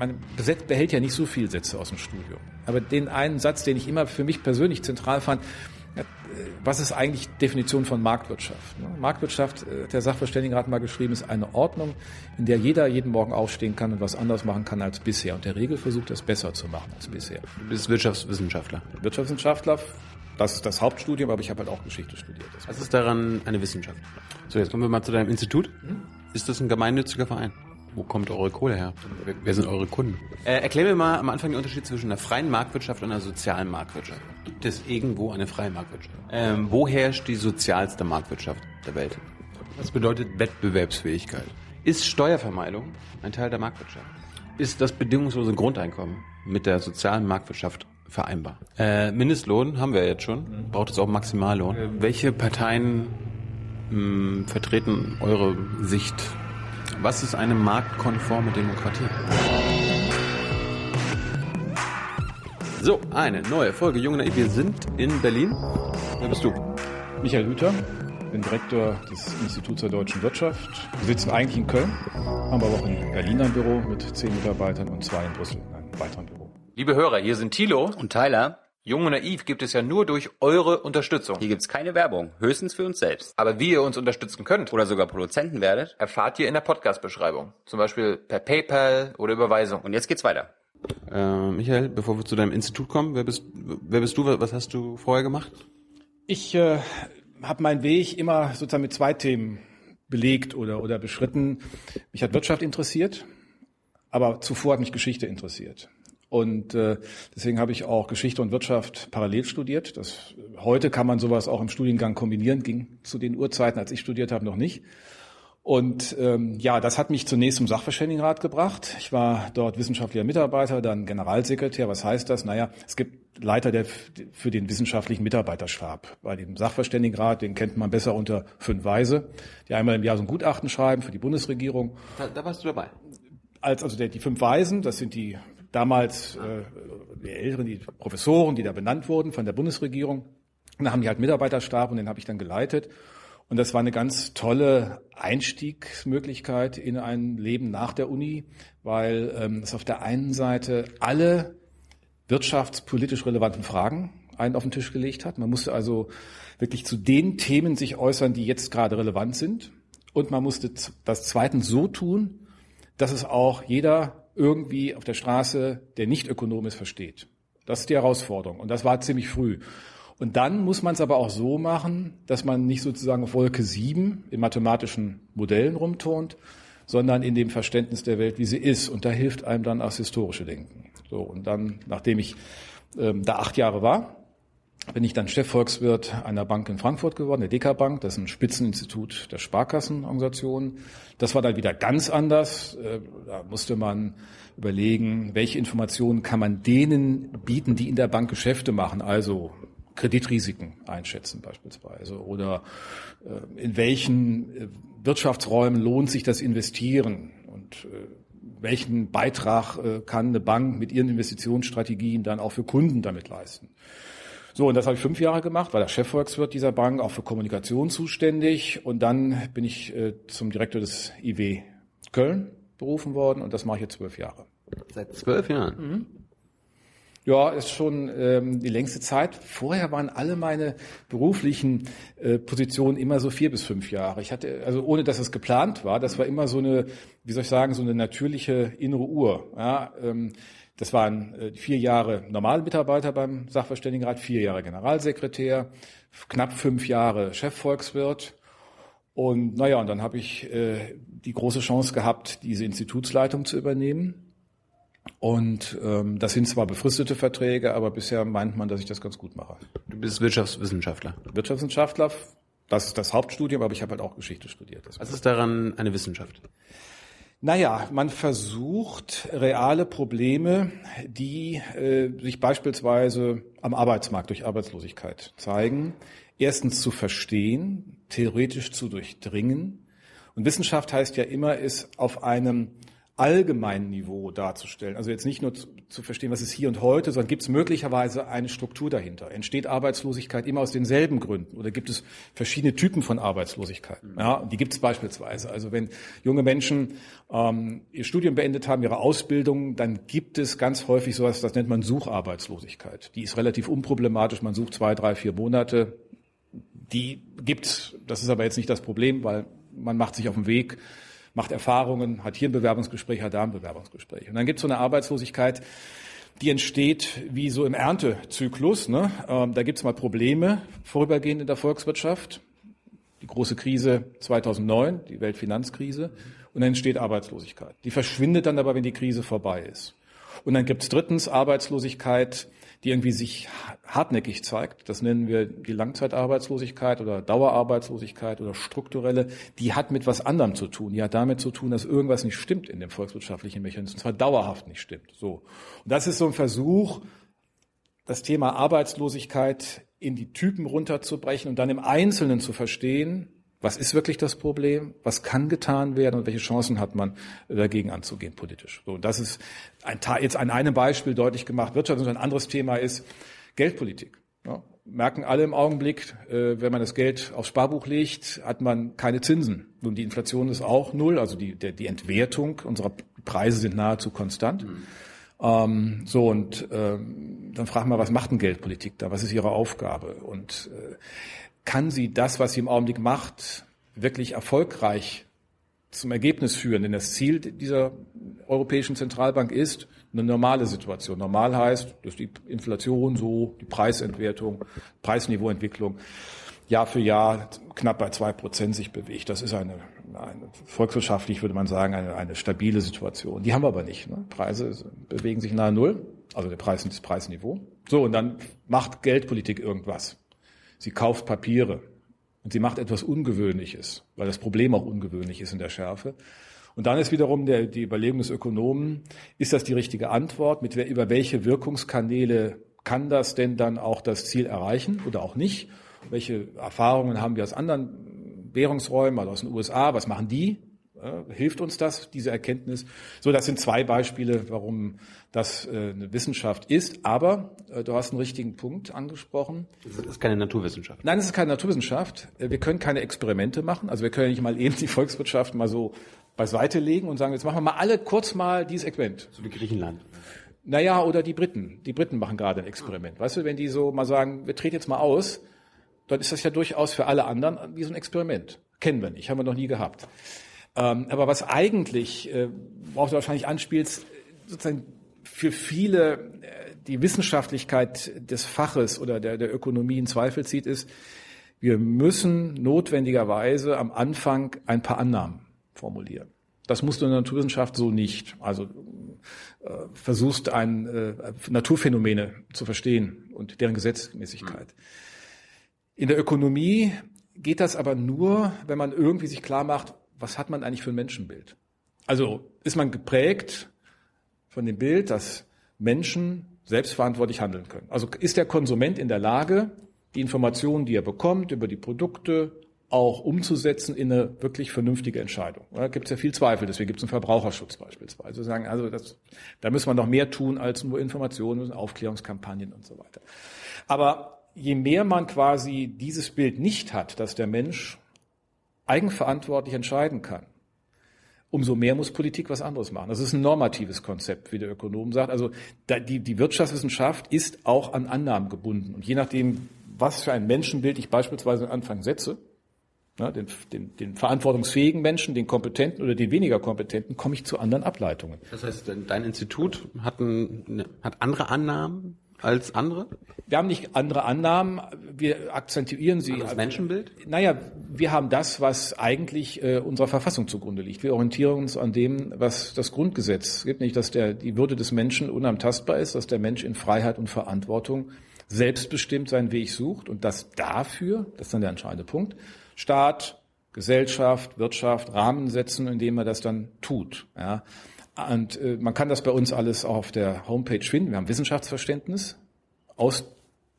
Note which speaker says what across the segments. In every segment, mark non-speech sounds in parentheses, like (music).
Speaker 1: man behält ja nicht so viele Sätze aus dem Studium. Aber den einen Satz, den ich immer für mich persönlich zentral fand, was ist eigentlich Definition von Marktwirtschaft? Ne? Marktwirtschaft, äh, der Sachverständigenrat mal geschrieben, ist eine Ordnung, in der jeder jeden Morgen aufstehen kann und was anders machen kann als bisher. Und der Regel versucht, das besser zu machen als bisher.
Speaker 2: Du bist Wirtschaftswissenschaftler.
Speaker 1: Wirtschaftswissenschaftler, das ist das Hauptstudium, aber ich habe halt auch Geschichte studiert.
Speaker 2: Was ist daran eine Wissenschaft? So, jetzt kommen wir mal zu deinem Institut. Ist das ein gemeinnütziger Verein? Wo kommt eure Kohle her? Wer sind eure Kunden? Äh, erklär mir mal am Anfang den Unterschied zwischen einer freien Marktwirtschaft und einer sozialen Marktwirtschaft. Gibt es irgendwo eine freie Marktwirtschaft? Ähm, wo herrscht die sozialste Marktwirtschaft der Welt? Was bedeutet Wettbewerbsfähigkeit? Ist Steuervermeidung ein Teil der Marktwirtschaft? Ist das bedingungslose Grundeinkommen mit der sozialen Marktwirtschaft vereinbar? Äh, Mindestlohn haben wir jetzt schon. Braucht es auch Maximallohn? Äh, welche Parteien mh, vertreten eure Sicht was ist eine marktkonforme Demokratie? So, eine neue Folge Junge Naiv. Wir sind in Berlin. Wer bist du?
Speaker 1: Michael Hüter, bin Direktor des Instituts der deutschen Wirtschaft. Wir sitzen eigentlich in Köln, haben aber auch in Berlin ein Büro mit zehn Mitarbeitern und zwei in Brüssel in einem weiteren Büro.
Speaker 2: Liebe Hörer, hier sind Thilo und Tyler. Jung und Naiv gibt es ja nur durch eure Unterstützung.
Speaker 3: Hier gibt's keine Werbung, höchstens für uns selbst.
Speaker 2: Aber wie ihr uns unterstützen könnt
Speaker 3: oder sogar Produzenten werdet,
Speaker 2: erfahrt ihr in der Podcast-Beschreibung. Zum Beispiel per PayPal oder Überweisung.
Speaker 3: Und jetzt geht's weiter.
Speaker 2: Äh, Michael, bevor wir zu deinem Institut kommen, wer bist, wer bist du? Was hast du vorher gemacht?
Speaker 1: Ich äh, habe meinen Weg immer sozusagen mit zwei Themen belegt oder, oder beschritten. Mich hat Wirtschaft interessiert, aber zuvor hat mich Geschichte interessiert. Und äh, deswegen habe ich auch Geschichte und Wirtschaft parallel studiert. Das, heute kann man sowas auch im Studiengang kombinieren, ging zu den Uhrzeiten, als ich studiert habe, noch nicht. Und ähm, ja, das hat mich zunächst zum Sachverständigenrat gebracht. Ich war dort wissenschaftlicher Mitarbeiter, dann Generalsekretär. Was heißt das? Naja, es gibt Leiter der, für den wissenschaftlichen Mitarbeiterstab. Bei dem Sachverständigenrat, den kennt man besser unter fünf Weise, die einmal im Jahr so ein Gutachten schreiben für die Bundesregierung.
Speaker 2: Da, da warst du dabei.
Speaker 1: Als also der, die fünf Weisen, das sind die damals äh, die Älteren, die Professoren, die da benannt wurden von der Bundesregierung. Und da haben die halt Mitarbeiterstab und den habe ich dann geleitet. Und das war eine ganz tolle Einstiegsmöglichkeit in ein Leben nach der Uni, weil ähm, es auf der einen Seite alle wirtschaftspolitisch relevanten Fragen einen auf den Tisch gelegt hat. Man musste also wirklich zu den Themen sich äußern, die jetzt gerade relevant sind. Und man musste das zweitens so tun, dass es auch jeder irgendwie auf der Straße, der nicht Ökonom ist, versteht. Das ist die Herausforderung. Und das war ziemlich früh. Und dann muss man es aber auch so machen, dass man nicht sozusagen auf Wolke 7 in mathematischen Modellen rumturnt, sondern in dem Verständnis der Welt, wie sie ist. Und da hilft einem dann das historische Denken. So, und dann, nachdem ich ähm, da acht Jahre war, bin ich dann Chefvolkswirt einer Bank in Frankfurt geworden, der DK Bank, das ist ein Spitzeninstitut der Sparkassenorganisation. Das war dann wieder ganz anders. Äh, da musste man überlegen, welche Informationen kann man denen bieten, die in der Bank Geschäfte machen, also Kreditrisiken einschätzen beispielsweise oder äh, in welchen äh, Wirtschaftsräumen lohnt sich das Investieren und welchen Beitrag kann eine Bank mit ihren Investitionsstrategien dann auch für Kunden damit leisten. So, und das habe ich fünf Jahre gemacht, war der Chefvolkswirt dieser Bank, auch für Kommunikation zuständig. Und dann bin ich äh, zum Direktor des IW Köln berufen worden und das mache ich jetzt zwölf Jahre.
Speaker 2: Seit zwölf Jahren? Mhm.
Speaker 1: Ja, ist schon ähm, die längste Zeit. Vorher waren alle meine beruflichen äh, Positionen immer so vier bis fünf Jahre. Ich hatte, also ohne dass es geplant war, das war immer so eine, wie soll ich sagen, so eine natürliche innere Uhr. Ja, ähm, das waren äh, vier Jahre Normalmitarbeiter beim Sachverständigenrat, vier Jahre Generalsekretär, knapp fünf Jahre Chefvolkswirt. Und naja, und dann habe ich äh, die große Chance gehabt, diese Institutsleitung zu übernehmen. Und ähm, das sind zwar befristete Verträge, aber bisher meint man, dass ich das ganz gut mache.
Speaker 2: Du bist Wirtschaftswissenschaftler.
Speaker 1: Wirtschaftswissenschaftler, das ist das Hauptstudium, aber ich habe halt auch Geschichte studiert.
Speaker 2: Was ist daran eine Wissenschaft?
Speaker 1: Naja, man versucht reale Probleme, die äh, sich beispielsweise am Arbeitsmarkt durch Arbeitslosigkeit zeigen, erstens zu verstehen, theoretisch zu durchdringen. Und Wissenschaft heißt ja immer, ist auf einem allgemeinen Niveau darzustellen. Also jetzt nicht nur zu, verstehen, was ist hier und heute, sondern gibt es möglicherweise eine Struktur dahinter? Entsteht Arbeitslosigkeit immer aus denselben Gründen oder gibt es verschiedene Typen von Arbeitslosigkeit? Mhm. Ja, die gibt es beispielsweise. Also wenn junge Menschen ähm, ihr Studium beendet haben, ihre Ausbildung, dann gibt es ganz häufig sowas, das nennt man Sucharbeitslosigkeit. Die ist relativ unproblematisch. Man sucht zwei, drei, vier Monate. Die gibt's. Das ist aber jetzt nicht das Problem, weil man macht sich auf den Weg macht Erfahrungen, hat hier ein Bewerbungsgespräch, hat da ein Bewerbungsgespräch. Und dann gibt es so eine Arbeitslosigkeit, die entsteht wie so im Erntezyklus. Ne? Ähm, da gibt es mal Probleme vorübergehend in der Volkswirtschaft. Die große Krise 2009, die Weltfinanzkrise. Und dann entsteht Arbeitslosigkeit. Die verschwindet dann aber, wenn die Krise vorbei ist. Und dann gibt es drittens Arbeitslosigkeit, die irgendwie sich hartnäckig zeigt. Das nennen wir die Langzeitarbeitslosigkeit oder Dauerarbeitslosigkeit oder strukturelle. Die hat mit was anderem zu tun. Die hat damit zu tun, dass irgendwas nicht stimmt in dem volkswirtschaftlichen Mechanismus, und zwar dauerhaft nicht stimmt. So. Und das ist so ein Versuch, das Thema Arbeitslosigkeit in die Typen runterzubrechen und dann im Einzelnen zu verstehen, was ist wirklich das Problem? Was kann getan werden und welche Chancen hat man dagegen anzugehen politisch? So, das ist ein, jetzt an einem Beispiel deutlich gemacht. Wirtschaft und ein anderes Thema ist Geldpolitik. Ja, merken alle im Augenblick, äh, wenn man das Geld aufs Sparbuch legt, hat man keine Zinsen. Nun, die Inflation ist auch null, also die, der, die Entwertung unserer Preise sind nahezu konstant. Mhm. Ähm, so, und ähm, dann fragen wir, was macht denn Geldpolitik da? Was ist ihre Aufgabe? Und äh, kann sie das, was sie im Augenblick macht, wirklich erfolgreich zum Ergebnis führen. Denn das Ziel dieser Europäischen Zentralbank ist eine normale Situation. Normal heißt, dass die Inflation so, die Preisentwertung, Preisniveauentwicklung Jahr für Jahr knapp bei zwei Prozent sich bewegt. Das ist eine, eine volkswirtschaftlich würde man sagen, eine, eine stabile Situation. Die haben wir aber nicht. Ne? Preise bewegen sich nahe Null, also der Preis und das Preisniveau. So, und dann macht Geldpolitik irgendwas. Sie kauft Papiere und sie macht etwas Ungewöhnliches, weil das Problem auch ungewöhnlich ist in der Schärfe. Und dann ist wiederum der, die Überlegung des Ökonomen, ist das die richtige Antwort? Mit, über welche Wirkungskanäle kann das denn dann auch das Ziel erreichen oder auch nicht? Welche Erfahrungen haben wir aus anderen Währungsräumen, also aus den USA? Was machen die? Hilft uns das, diese Erkenntnis? So, das sind zwei Beispiele, warum das äh, eine Wissenschaft ist. Aber äh, du hast einen richtigen Punkt angesprochen.
Speaker 2: Das ist keine Naturwissenschaft.
Speaker 1: Nein, es ist keine Naturwissenschaft. Äh, wir können keine Experimente machen. Also wir können nicht mal eben die Volkswirtschaft mal so beiseite legen und sagen, jetzt machen wir mal alle kurz mal dieses Experiment.
Speaker 2: So wie Griechenland.
Speaker 1: Naja, oder die Briten. Die Briten machen gerade ein Experiment. Weißt du, wenn die so mal sagen, wir treten jetzt mal aus, dann ist das ja durchaus für alle anderen wie so ein Experiment. Kennen wir nicht, haben wir noch nie gehabt. Ähm, aber was eigentlich, äh, worauf du wahrscheinlich anspielst, sozusagen für viele äh, die Wissenschaftlichkeit des Faches oder der, der Ökonomie in Zweifel zieht, ist, wir müssen notwendigerweise am Anfang ein paar Annahmen formulieren. Das musst du in der Naturwissenschaft so nicht. Also äh, versuchst ein äh, Naturphänomene zu verstehen und deren Gesetzmäßigkeit. In der Ökonomie geht das aber nur, wenn man irgendwie sich klar macht, was hat man eigentlich für ein Menschenbild? Also ist man geprägt von dem Bild, dass Menschen selbstverantwortlich handeln können. Also ist der Konsument in der Lage, die Informationen, die er bekommt über die Produkte, auch umzusetzen in eine wirklich vernünftige Entscheidung. Da gibt es ja viel Zweifel, deswegen gibt es einen Verbraucherschutz beispielsweise. Sagen, also das, da muss man noch mehr tun als nur Informationen, Aufklärungskampagnen und so weiter. Aber je mehr man quasi dieses Bild nicht hat, dass der Mensch eigenverantwortlich entscheiden kann, umso mehr muss Politik was anderes machen. Das ist ein normatives Konzept, wie der Ökonom sagt. Also die, Wirtschaftswissenschaft ist auch an Annahmen gebunden. Und je nachdem, was für ein Menschenbild ich beispielsweise am Anfang setze, ne, den, den, den verantwortungsfähigen Menschen, den kompetenten oder den weniger kompetenten, komme ich zu anderen Ableitungen.
Speaker 2: Das heißt, dein Institut hat, ein, hat andere Annahmen als andere?
Speaker 1: Wir haben nicht andere Annahmen, wir akzentuieren sie.
Speaker 2: Das Menschenbild?
Speaker 1: Naja, wir haben das, was eigentlich äh, unserer Verfassung zugrunde liegt. Wir orientieren uns an dem, was das Grundgesetz gibt, nicht, dass der, die Würde des Menschen unantastbar ist, dass der Mensch in Freiheit und Verantwortung selbstbestimmt seinen Weg sucht und dass dafür, das ist dann der entscheidende Punkt, Staat, Gesellschaft, Wirtschaft Rahmen setzen, indem er das dann tut. Ja. Und äh, man kann das bei uns alles auch auf der Homepage finden. Wir haben Wissenschaftsverständnis,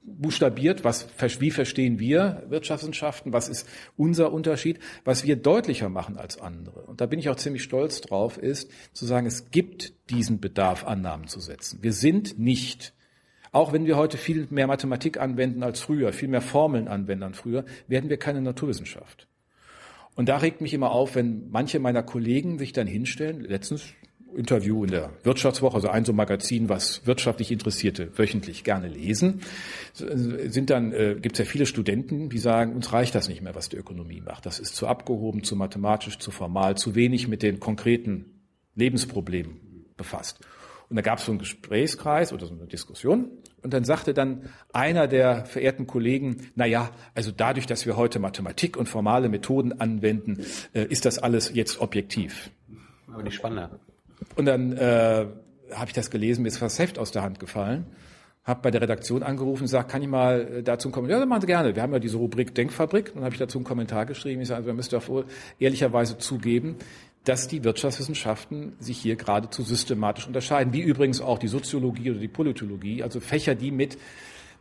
Speaker 1: buchstabiert, was, wie verstehen wir Wirtschaftswissenschaften, was ist unser Unterschied, was wir deutlicher machen als andere. Und da bin ich auch ziemlich stolz drauf, ist zu sagen, es gibt diesen Bedarf, Annahmen zu setzen. Wir sind nicht, auch wenn wir heute viel mehr Mathematik anwenden als früher, viel mehr Formeln anwenden als früher, werden wir keine Naturwissenschaft. Und da regt mich immer auf, wenn manche meiner Kollegen sich dann hinstellen, letztens Interview in der Wirtschaftswoche, also ein so Magazin, was wirtschaftlich Interessierte wöchentlich gerne lesen, sind dann äh, gibt es ja viele Studenten, die sagen, uns reicht das nicht mehr, was die Ökonomie macht. Das ist zu abgehoben, zu mathematisch, zu formal, zu wenig mit den konkreten Lebensproblemen befasst. Und da gab es so einen Gesprächskreis oder so eine Diskussion. Und dann sagte dann einer der verehrten Kollegen, na ja, also dadurch, dass wir heute Mathematik und formale Methoden anwenden, äh, ist das alles jetzt objektiv.
Speaker 2: Aber nicht spannender.
Speaker 1: Und dann äh, habe ich das gelesen, mir ist das Heft aus der Hand gefallen, habe bei der Redaktion angerufen und gesagt, kann ich mal äh, dazu einen Kommentar? Ja, machen Sie gerne. Wir haben ja diese Rubrik Denkfabrik. Dann habe ich dazu einen Kommentar geschrieben. Ich sage, also, müssen doch wohl ehrlicherweise zugeben, dass die Wirtschaftswissenschaften sich hier geradezu systematisch unterscheiden, wie übrigens auch die Soziologie oder die Politologie, also Fächer, die mit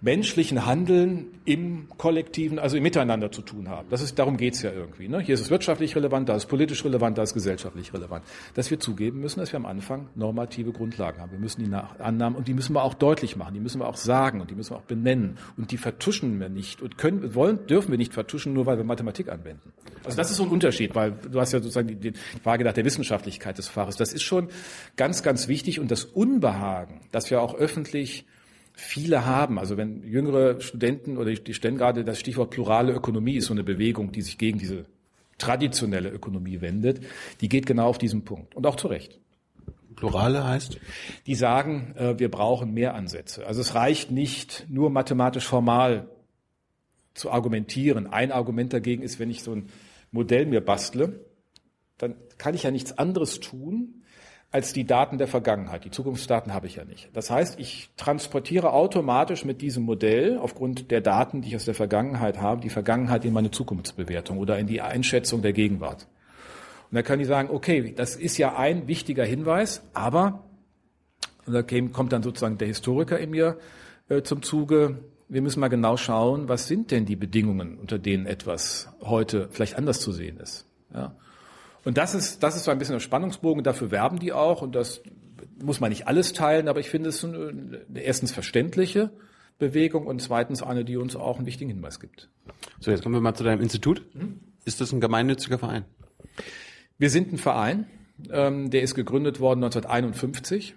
Speaker 1: menschlichen Handeln im Kollektiven, also im Miteinander zu tun haben. Das ist, darum geht's ja irgendwie. Ne? Hier ist es wirtschaftlich relevant, da ist es politisch relevant, da ist es gesellschaftlich relevant. Dass wir zugeben müssen, dass wir am Anfang normative Grundlagen haben. Wir müssen die Annahmen, und die müssen wir auch deutlich machen, die müssen wir auch sagen und die müssen wir auch benennen. Und die vertuschen wir nicht und können, wollen, dürfen wir nicht vertuschen, nur weil wir Mathematik anwenden. Also das ist so ein Unterschied, weil du hast ja sozusagen die, die Frage nach der Wissenschaftlichkeit des Faches. Das ist schon ganz, ganz wichtig und das Unbehagen, dass wir auch öffentlich viele haben. Also wenn jüngere Studenten oder die stellen gerade das Stichwort plurale Ökonomie ist so eine Bewegung, die sich gegen diese traditionelle Ökonomie wendet, die geht genau auf diesen Punkt und auch zu Recht.
Speaker 2: Plurale heißt?
Speaker 1: Die sagen, äh, wir brauchen mehr Ansätze. Also es reicht nicht nur mathematisch formal zu argumentieren. Ein Argument dagegen ist, wenn ich so ein Modell mir bastle, dann kann ich ja nichts anderes tun, als die Daten der Vergangenheit. Die Zukunftsdaten habe ich ja nicht. Das heißt, ich transportiere automatisch mit diesem Modell aufgrund der Daten, die ich aus der Vergangenheit habe, die Vergangenheit in meine Zukunftsbewertung oder in die Einschätzung der Gegenwart. Und da kann ich sagen, okay, das ist ja ein wichtiger Hinweis, aber, und da kommt dann sozusagen der Historiker in mir äh, zum Zuge, wir müssen mal genau schauen, was sind denn die Bedingungen, unter denen etwas heute vielleicht anders zu sehen ist. Ja. Und das ist, das ist so ein bisschen der Spannungsbogen, dafür werben die auch und das muss man nicht alles teilen, aber ich finde es eine, erstens verständliche Bewegung und zweitens eine, die uns auch einen wichtigen Hinweis gibt.
Speaker 2: So, jetzt kommen wir mal zu deinem Institut. Ist das ein gemeinnütziger Verein?
Speaker 1: Wir sind ein Verein, ähm, der ist gegründet worden 1951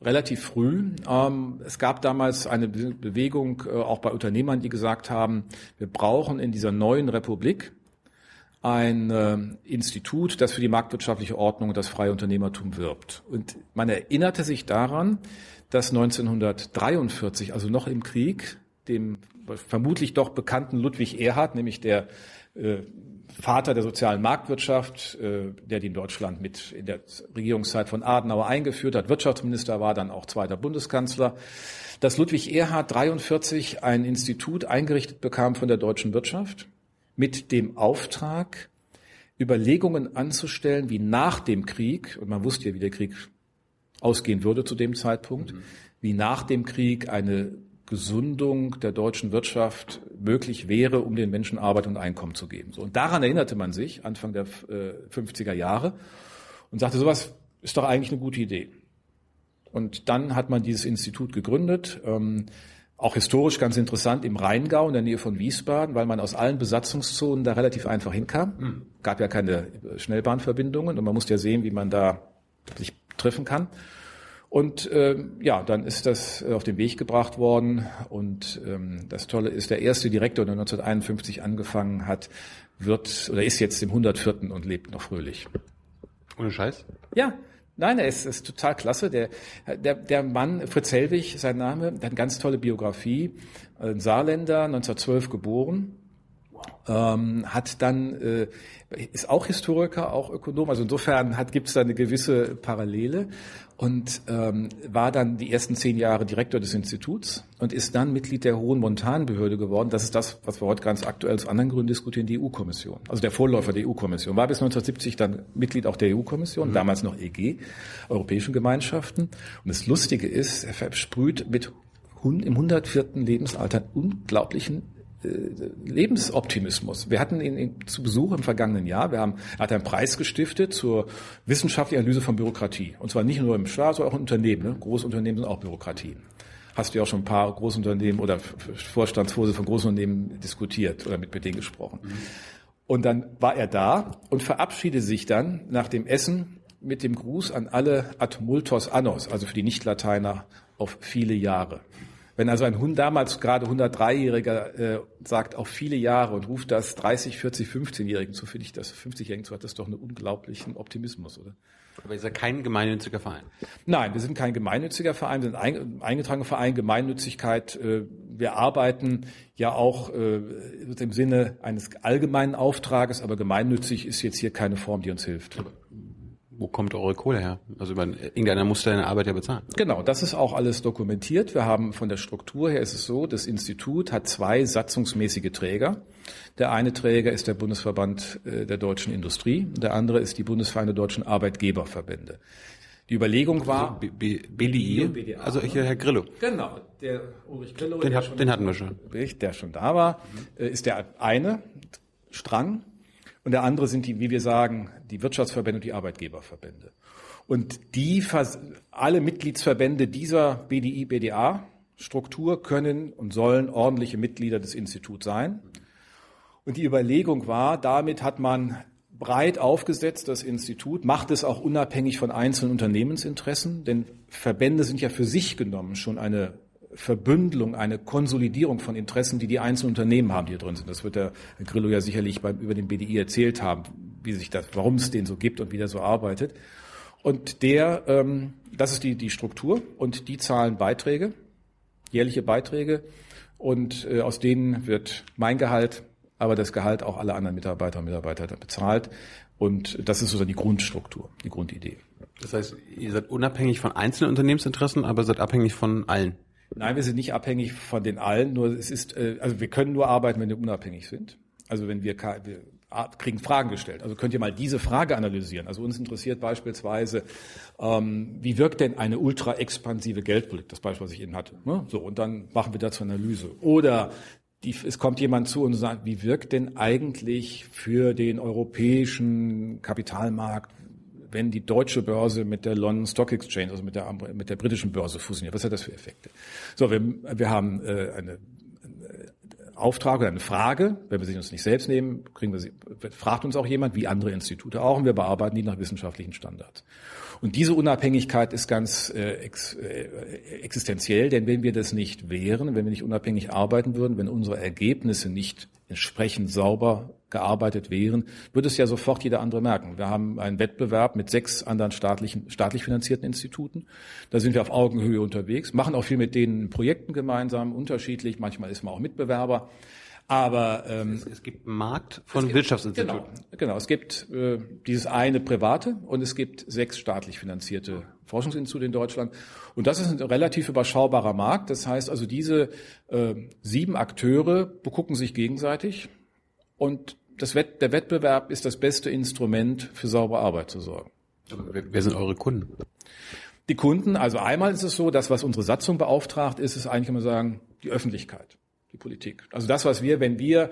Speaker 1: relativ früh. Ähm, es gab damals eine Bewegung, äh, auch bei Unternehmern, die gesagt haben, wir brauchen in dieser neuen Republik ein äh, Institut, das für die marktwirtschaftliche Ordnung und das freie Unternehmertum wirbt. Und man erinnerte sich daran, dass 1943, also noch im Krieg, dem vermutlich doch bekannten Ludwig Erhard, nämlich der äh, Vater der sozialen Marktwirtschaft, äh, der die in Deutschland mit in der Regierungszeit von Adenauer eingeführt hat, Wirtschaftsminister war, dann auch zweiter Bundeskanzler, dass Ludwig Erhard 43 ein Institut eingerichtet bekam von der deutschen Wirtschaft, mit dem Auftrag, Überlegungen anzustellen, wie nach dem Krieg, und man wusste ja, wie der Krieg ausgehen würde zu dem Zeitpunkt, mhm. wie nach dem Krieg eine Gesundung der deutschen Wirtschaft möglich wäre, um den Menschen Arbeit und Einkommen zu geben. So, und daran erinnerte man sich Anfang der äh, 50er Jahre und sagte, sowas ist doch eigentlich eine gute Idee. Und dann hat man dieses Institut gegründet. Ähm, auch historisch ganz interessant im Rheingau in der Nähe von Wiesbaden, weil man aus allen Besatzungszonen da relativ einfach hinkam. Mhm. Gab ja keine Schnellbahnverbindungen und man musste ja sehen, wie man da sich treffen kann. Und äh, ja, dann ist das auf den Weg gebracht worden. Und ähm, das Tolle ist, der erste Direktor, der 1951 angefangen hat, wird oder ist jetzt im 104. und lebt noch fröhlich.
Speaker 2: Ohne Scheiß?
Speaker 1: Ja, Nein, er ist, ist total klasse. Der, der, der Mann, Fritz Helwig, sein Name, hat eine ganz tolle Biografie. Ein Saarländer, 1912 geboren, ähm, hat dann äh, ist auch Historiker, auch Ökonom. Also insofern hat gibt es da eine gewisse Parallele und ähm, war dann die ersten zehn Jahre Direktor des Instituts und ist dann Mitglied der Hohen Montanbehörde geworden. Das ist das, was wir heute ganz aktuell aus anderen Gründen diskutieren, die EU-Kommission. Also der Vorläufer der EU-Kommission. War bis 1970 dann Mitglied auch der EU-Kommission, mhm. damals noch EG, Europäischen Gemeinschaften. Und das Lustige ist, er versprüht mit im 104. Lebensalter einen unglaublichen Lebensoptimismus. Wir hatten ihn zu Besuch im vergangenen Jahr. Wir haben, er hat einen Preis gestiftet zur wissenschaftlichen Analyse von Bürokratie. Und zwar nicht nur im Staat, sondern auch in Unternehmen. Ne? Großunternehmen sind auch Bürokratien. Hast du ja auch schon ein paar Großunternehmen oder Vorstandsvorsitzende von Großunternehmen diskutiert oder mit, mit denen gesprochen. Mhm. Und dann war er da und verabschiedete sich dann nach dem Essen mit dem Gruß an alle ad multos annos, also für die Nichtlateiner auf viele Jahre. Wenn also ein Hund damals gerade 103-Jähriger äh, sagt auf viele Jahre und ruft das 30, 40, 15-Jährigen zu, finde ich das 50-Jährigen zu, hat das doch einen unglaublichen Optimismus, oder?
Speaker 2: Aber ihr seid kein gemeinnütziger Verein?
Speaker 1: Nein, wir sind kein gemeinnütziger Verein, wir sind ein eingetragener Verein. Gemeinnützigkeit, äh, wir arbeiten ja auch äh, im Sinne eines allgemeinen Auftrages, aber gemeinnützig ist jetzt hier keine Form, die uns hilft. Aber
Speaker 2: wo kommt eure Kohle her? Also irgendeiner muss deine Arbeit ja bezahlen.
Speaker 1: Genau, das ist auch alles dokumentiert. Wir haben von der Struktur her ist es so, das Institut hat zwei satzungsmäßige Träger. Der eine Träger ist der Bundesverband äh, der deutschen Industrie, der andere ist die Bundesvereine der deutschen Arbeitgeberverbände. Die Überlegung war
Speaker 2: also B BDI, also hier Herr Grillo.
Speaker 1: Genau, der Ulrich Grillo,
Speaker 2: den, hat, den hatten wir schon.
Speaker 1: Der schon da war, mhm. ist der eine Strang und der andere sind die, wie wir sagen, die Wirtschaftsverbände und die Arbeitgeberverbände. Und die, alle Mitgliedsverbände dieser BDI, BDA Struktur können und sollen ordentliche Mitglieder des Instituts sein. Und die Überlegung war, damit hat man breit aufgesetzt, das Institut, macht es auch unabhängig von einzelnen Unternehmensinteressen, denn Verbände sind ja für sich genommen schon eine Verbündelung, eine Konsolidierung von Interessen, die die einzelnen Unternehmen haben, die hier drin sind. Das wird der Grillo ja sicherlich beim, über den BDI erzählt haben, wie sich das, warum es den so gibt und wie der so arbeitet. Und der, ähm, das ist die, die Struktur und die zahlen Beiträge, jährliche Beiträge und äh, aus denen wird mein Gehalt, aber das Gehalt auch aller anderen Mitarbeiter und Mitarbeiter bezahlt. Und das ist sozusagen die Grundstruktur, die Grundidee.
Speaker 2: Das heißt, ihr seid unabhängig von einzelnen Unternehmensinteressen, aber seid abhängig von allen.
Speaker 1: Nein, wir sind nicht abhängig von den allen, nur es ist, äh, also wir können nur arbeiten, wenn wir unabhängig sind. Also wenn wir, wir kriegen Fragen gestellt. Also könnt ihr mal diese Frage analysieren. Also uns interessiert beispielsweise, ähm, wie wirkt denn eine ultra expansive Geldpolitik, das Beispiel, was ich eben hatte. Ne? So, und dann machen wir dazu Analyse. Oder die, es kommt jemand zu und sagt, wie wirkt denn eigentlich für den europäischen Kapitalmarkt wenn die deutsche Börse mit der London Stock Exchange, also mit der, mit der britischen Börse fusioniert? Was hat das für Effekte? So, wir, wir haben äh, eine Auftrag oder eine Frage, wenn wir sie uns nicht selbst nehmen, kriegen wir sie, fragt uns auch jemand, wie andere Institute auch, und wir bearbeiten die nach wissenschaftlichen Standards. Und diese Unabhängigkeit ist ganz äh, ex, äh, existenziell, denn wenn wir das nicht wären, wenn wir nicht unabhängig arbeiten würden, wenn unsere Ergebnisse nicht entsprechend sauber gearbeitet wären, würde es ja sofort jeder andere merken. Wir haben einen Wettbewerb mit sechs anderen staatlichen, staatlich finanzierten Instituten. Da sind wir auf Augenhöhe unterwegs, machen auch viel mit denen Projekten gemeinsam, unterschiedlich. Manchmal ist man auch Mitbewerber. Aber
Speaker 2: ähm, es, es gibt einen Markt von gibt, Wirtschaftsinstituten.
Speaker 1: Genau, genau, es gibt äh, dieses eine private und es gibt sechs staatlich finanzierte Forschungsinstitute in Deutschland. Und das ist ein relativ überschaubarer Markt. Das heißt also, diese äh, sieben Akteure begucken sich gegenseitig und Wett der Wettbewerb ist das beste Instrument für saubere Arbeit zu sorgen.
Speaker 2: Wer sind eure Kunden?
Speaker 1: Die Kunden, also einmal ist es so, das, was unsere Satzung beauftragt, ist es eigentlich, kann man sagen, die Öffentlichkeit, die Politik. Also das, was wir, wenn wir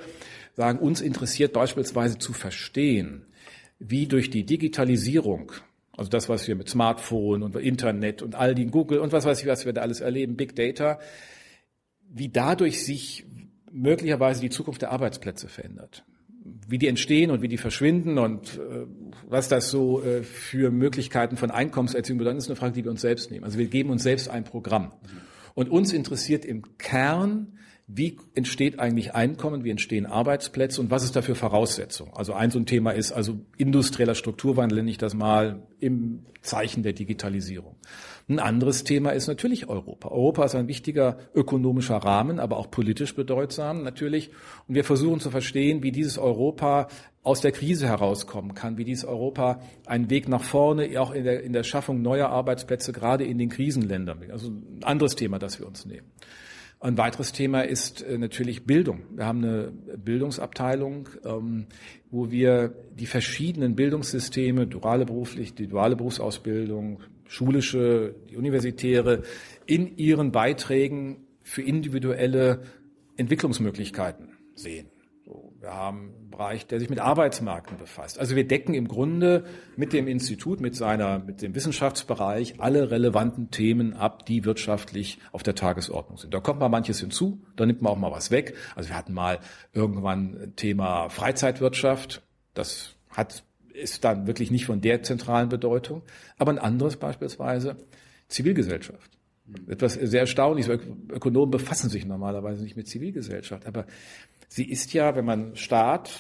Speaker 1: sagen, uns interessiert beispielsweise zu verstehen, wie durch die Digitalisierung, also das, was wir mit Smartphone und Internet und all die Google und was weiß ich, was wir da alles erleben, Big Data, wie dadurch sich möglicherweise die Zukunft der Arbeitsplätze verändert. Wie die entstehen und wie die verschwinden und äh, was das so äh, für Möglichkeiten von Einkommenserziehung bedeutet, ist eine Frage, die wir uns selbst nehmen. Also wir geben uns selbst ein Programm. Und uns interessiert im Kern, wie entsteht eigentlich Einkommen, wie entstehen Arbeitsplätze und was ist dafür Voraussetzung? Also ein so ein Thema ist also industrieller Strukturwandel, nenne ich das mal, im Zeichen der Digitalisierung. Ein anderes Thema ist natürlich Europa. Europa ist ein wichtiger ökonomischer Rahmen, aber auch politisch bedeutsam natürlich. Und wir versuchen zu verstehen, wie dieses Europa aus der Krise herauskommen kann, wie dieses Europa einen Weg nach vorne, auch in der, in der Schaffung neuer Arbeitsplätze, gerade in den Krisenländern. Also ein anderes Thema, das wir uns nehmen. Ein weiteres Thema ist äh, natürlich Bildung. Wir haben eine Bildungsabteilung, ähm, wo wir die verschiedenen Bildungssysteme, duale beruflich, die duale Berufsausbildung, schulische, die universitäre, in ihren Beiträgen für individuelle Entwicklungsmöglichkeiten sehen. Wir haben einen Bereich, der sich mit Arbeitsmärkten befasst. Also wir decken im Grunde mit dem Institut, mit seiner, mit dem Wissenschaftsbereich alle relevanten Themen ab, die wirtschaftlich auf der Tagesordnung sind. Da kommt mal manches hinzu, da nimmt man auch mal was weg. Also wir hatten mal irgendwann Thema Freizeitwirtschaft. Das hat, ist dann wirklich nicht von der zentralen Bedeutung. Aber ein anderes beispielsweise Zivilgesellschaft. Etwas sehr erstaunlich. Ökonomen befassen sich normalerweise nicht mit Zivilgesellschaft, aber sie ist ja, wenn man Staat,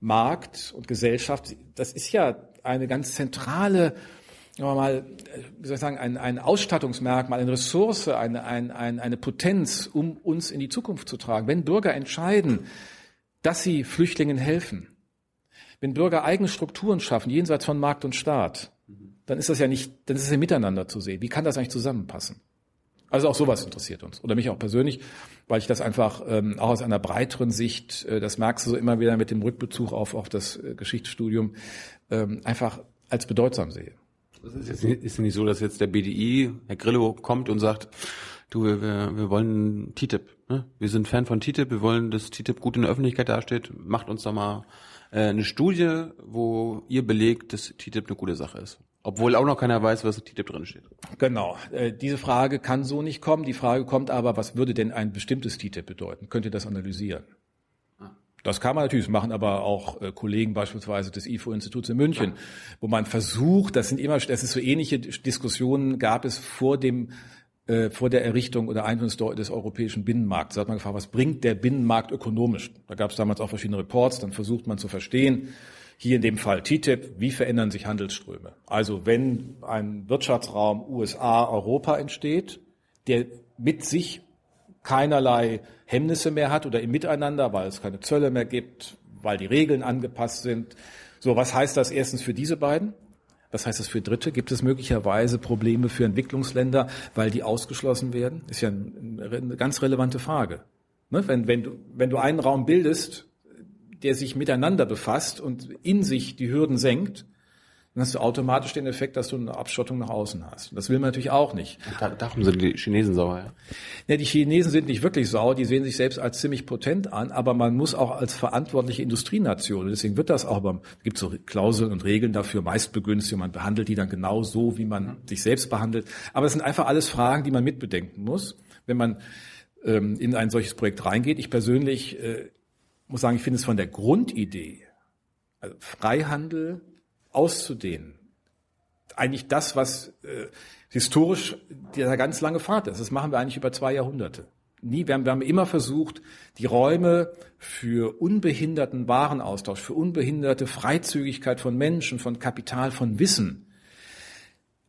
Speaker 1: Markt und Gesellschaft, das ist ja eine ganz zentrale, sagen wir mal, wie soll ich sagen, ein, ein Ausstattungsmerkmal, eine Ressource, eine, ein, ein, eine Potenz, um uns in die Zukunft zu tragen. Wenn Bürger entscheiden, dass sie Flüchtlingen helfen, wenn Bürger eigene Strukturen schaffen, jenseits von Markt und Staat, dann ist das ja nicht, dann ist es ja miteinander zu sehen. Wie kann das eigentlich zusammenpassen? Also auch sowas interessiert uns. Oder mich auch persönlich, weil ich das einfach ähm, auch aus einer breiteren Sicht, äh, das merkst du so immer wieder mit dem Rückbezug auf, auf das äh, Geschichtsstudium, ähm, einfach als bedeutsam sehe.
Speaker 2: Ist es ist nicht so, dass jetzt der BDI, Herr Grillo, kommt und sagt, du, wir, wir wollen TTIP. Ne? Wir sind Fan von TTIP, wir wollen, dass TTIP gut in der Öffentlichkeit dasteht. Macht uns da mal eine Studie, wo ihr belegt, dass TTIP eine gute Sache ist. Obwohl auch noch keiner weiß, was in TTIP drin steht.
Speaker 1: Genau. Äh, diese Frage kann so nicht kommen. Die Frage kommt aber, was würde denn ein bestimmtes TTIP bedeuten? Könnt ihr das analysieren? Ah. Das kann man natürlich machen, aber auch äh, Kollegen beispielsweise des IFO-Instituts in München, ja. wo man versucht, das sind immer, das ist so ähnliche Diskussionen gab es vor dem äh, vor der Errichtung oder Einführung des europäischen Binnenmarkts. Da hat man gefragt, was bringt der Binnenmarkt ökonomisch? Da gab es damals auch verschiedene Reports, dann versucht man zu verstehen, hier in dem Fall TTIP, wie verändern sich Handelsströme? Also wenn ein Wirtschaftsraum USA, Europa entsteht, der mit sich keinerlei Hemmnisse mehr hat oder im Miteinander, weil es keine Zölle mehr gibt, weil die Regeln angepasst sind. So, was heißt das erstens für diese beiden? Was heißt das für Dritte? Gibt es möglicherweise Probleme für Entwicklungsländer, weil die ausgeschlossen werden? Ist ja eine ganz relevante Frage. Ne? Wenn, wenn, du, wenn du einen Raum bildest, der sich miteinander befasst und in sich die Hürden senkt, dann hast du automatisch den Effekt, dass du eine Abschottung nach außen hast. Das will man natürlich auch nicht.
Speaker 2: Da, darum sind die Chinesen sauer. Ja?
Speaker 1: ja, die Chinesen sind nicht wirklich sauer, die sehen sich selbst als ziemlich potent an, aber man muss auch als verantwortliche Industrienation, deswegen wird das auch beim, gibt so Klauseln und Regeln dafür, Meistbegünstigung, man behandelt die dann genau so, wie man sich selbst behandelt. Aber es sind einfach alles Fragen, die man mitbedenken muss, wenn man ähm, in ein solches Projekt reingeht. Ich persönlich äh, muss sagen, ich finde es von der Grundidee, also Freihandel auszudehnen, eigentlich das, was äh, historisch der ganz lange Pfad ist. Das machen wir eigentlich über zwei Jahrhunderte. Nie, wir haben, wir haben immer versucht, die Räume für unbehinderten Warenaustausch, für unbehinderte Freizügigkeit von Menschen, von Kapital, von Wissen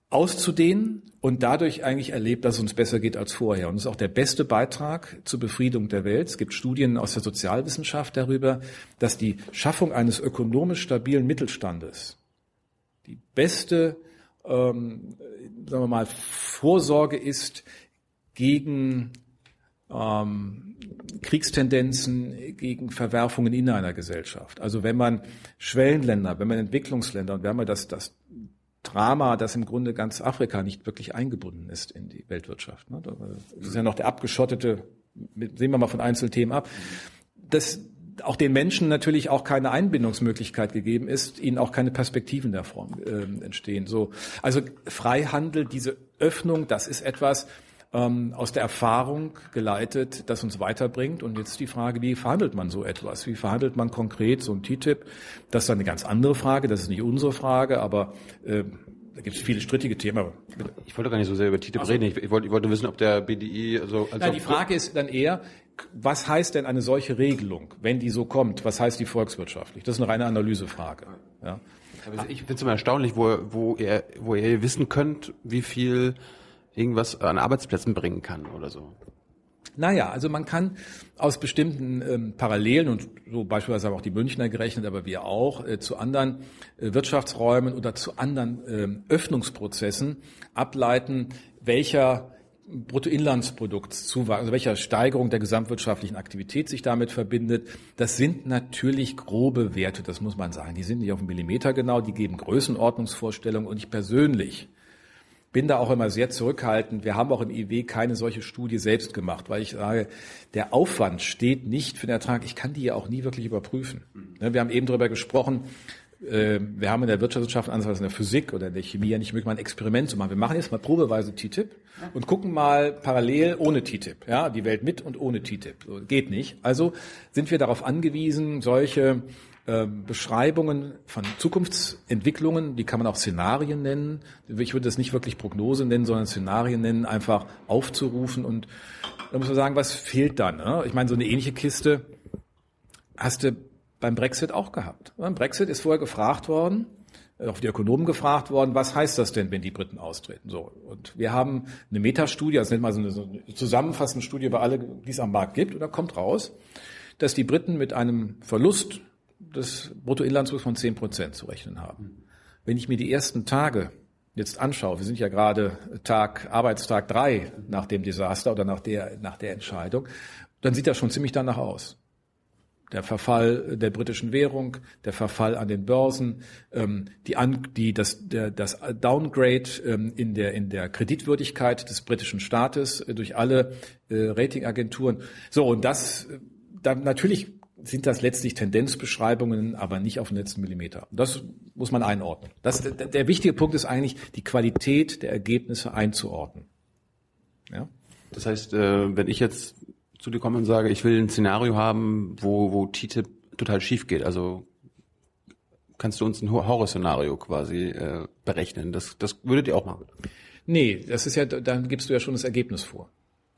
Speaker 1: auszudehnen und dadurch eigentlich erlebt, dass es uns besser geht als vorher. Und das ist auch der beste Beitrag zur Befriedung der Welt. Es gibt Studien aus der Sozialwissenschaft darüber, dass die Schaffung eines ökonomisch stabilen Mittelstandes die beste, ähm, sagen wir mal, Vorsorge ist gegen ähm, Kriegstendenzen, gegen Verwerfungen in einer Gesellschaft. Also wenn man Schwellenländer, wenn man Entwicklungsländer, und wir haben ja das, das Drama, dass im Grunde ganz Afrika nicht wirklich eingebunden ist in die Weltwirtschaft. Ne? Das ist ja noch der abgeschottete, sehen wir mal von Einzelthemen ab, dass auch den Menschen natürlich auch keine Einbindungsmöglichkeit gegeben ist, ihnen auch keine Perspektiven der Form äh, entstehen. So, also Freihandel, diese Öffnung, das ist etwas, ähm, aus der Erfahrung geleitet, das uns weiterbringt. Und jetzt die Frage, wie verhandelt man so etwas? Wie verhandelt man konkret so ein TTIP? Das ist eine ganz andere Frage, das ist nicht unsere Frage, aber äh, da gibt es viele strittige Themen.
Speaker 2: Ich wollte gar nicht so sehr über TTIP also, reden. Ich, ich, wollte, ich wollte wissen, ob der BDI also,
Speaker 1: also Nein, die Frage ist dann eher, was heißt denn eine solche Regelung, wenn die so kommt? Was heißt die volkswirtschaftlich? Das ist eine reine Analysefrage. Ja.
Speaker 2: ich finde es immer erstaunlich, wo, wo, ihr, wo ihr wissen könnt, wie viel irgendwas an Arbeitsplätzen bringen kann oder so?
Speaker 1: Naja, also man kann aus bestimmten ähm, Parallelen und so beispielsweise haben auch die Münchner gerechnet, aber wir auch, äh, zu anderen äh, Wirtschaftsräumen oder zu anderen ähm, Öffnungsprozessen ableiten, welcher Bruttoinlandsproduktszuwachs, also welcher Steigerung der gesamtwirtschaftlichen Aktivität sich damit verbindet. Das sind natürlich grobe Werte, das muss man sagen. Die sind nicht auf einen Millimeter genau, die geben Größenordnungsvorstellungen und ich persönlich bin da auch immer sehr zurückhaltend. Wir haben auch im IW keine solche Studie selbst gemacht, weil ich sage, der Aufwand steht nicht für den Ertrag. Ich kann die ja auch nie wirklich überprüfen. Ne, wir haben eben darüber gesprochen, äh, wir haben in der Wirtschaftswissenschaft, anders in der Physik oder in der Chemie ja nicht möglich, mal ein Experiment zu machen. Wir machen jetzt mal probeweise TTIP und gucken mal parallel ohne TTIP. Ja, die Welt mit und ohne TTIP. So, geht nicht. Also sind wir darauf angewiesen, solche äh, Beschreibungen von Zukunftsentwicklungen, die kann man auch Szenarien nennen. Ich würde das nicht wirklich Prognose nennen, sondern Szenarien nennen, einfach aufzurufen. Und da muss man sagen, was fehlt dann? Ne? Ich meine, so eine ähnliche Kiste hast du beim Brexit auch gehabt. Beim Brexit ist vorher gefragt worden, äh, auch die Ökonomen gefragt worden, was heißt das denn, wenn die Briten austreten? So. Und wir haben eine Metastudie, also nennt man so eine, so eine zusammenfassende Studie über alle, die es am Markt gibt, und da kommt raus, dass die Briten mit einem Verlust des Bruttoinlandsprodukts von 10 Prozent zu rechnen haben. Wenn ich mir die ersten Tage jetzt anschaue, wir sind ja gerade Tag, Arbeitstag drei nach dem Desaster oder nach der, nach der Entscheidung, dann sieht das schon ziemlich danach aus. Der Verfall der britischen Währung, der Verfall an den Börsen, ähm, die, an, die das, der, das Downgrade ähm, in der in der Kreditwürdigkeit des britischen Staates äh, durch alle äh, Ratingagenturen. So und das äh, dann natürlich sind das letztlich Tendenzbeschreibungen, aber nicht auf den letzten Millimeter. Das muss man einordnen. Das, der, der wichtige Punkt ist eigentlich, die Qualität der Ergebnisse einzuordnen.
Speaker 2: Ja? Das heißt, äh, wenn ich jetzt zu dir komme und sage, ich will ein Szenario haben, wo, wo TTIP total schief geht, also kannst du uns ein Horrorszenario quasi äh, berechnen. Das, das würdet ihr auch machen.
Speaker 1: Nee, das ist ja, dann gibst du ja schon das Ergebnis vor.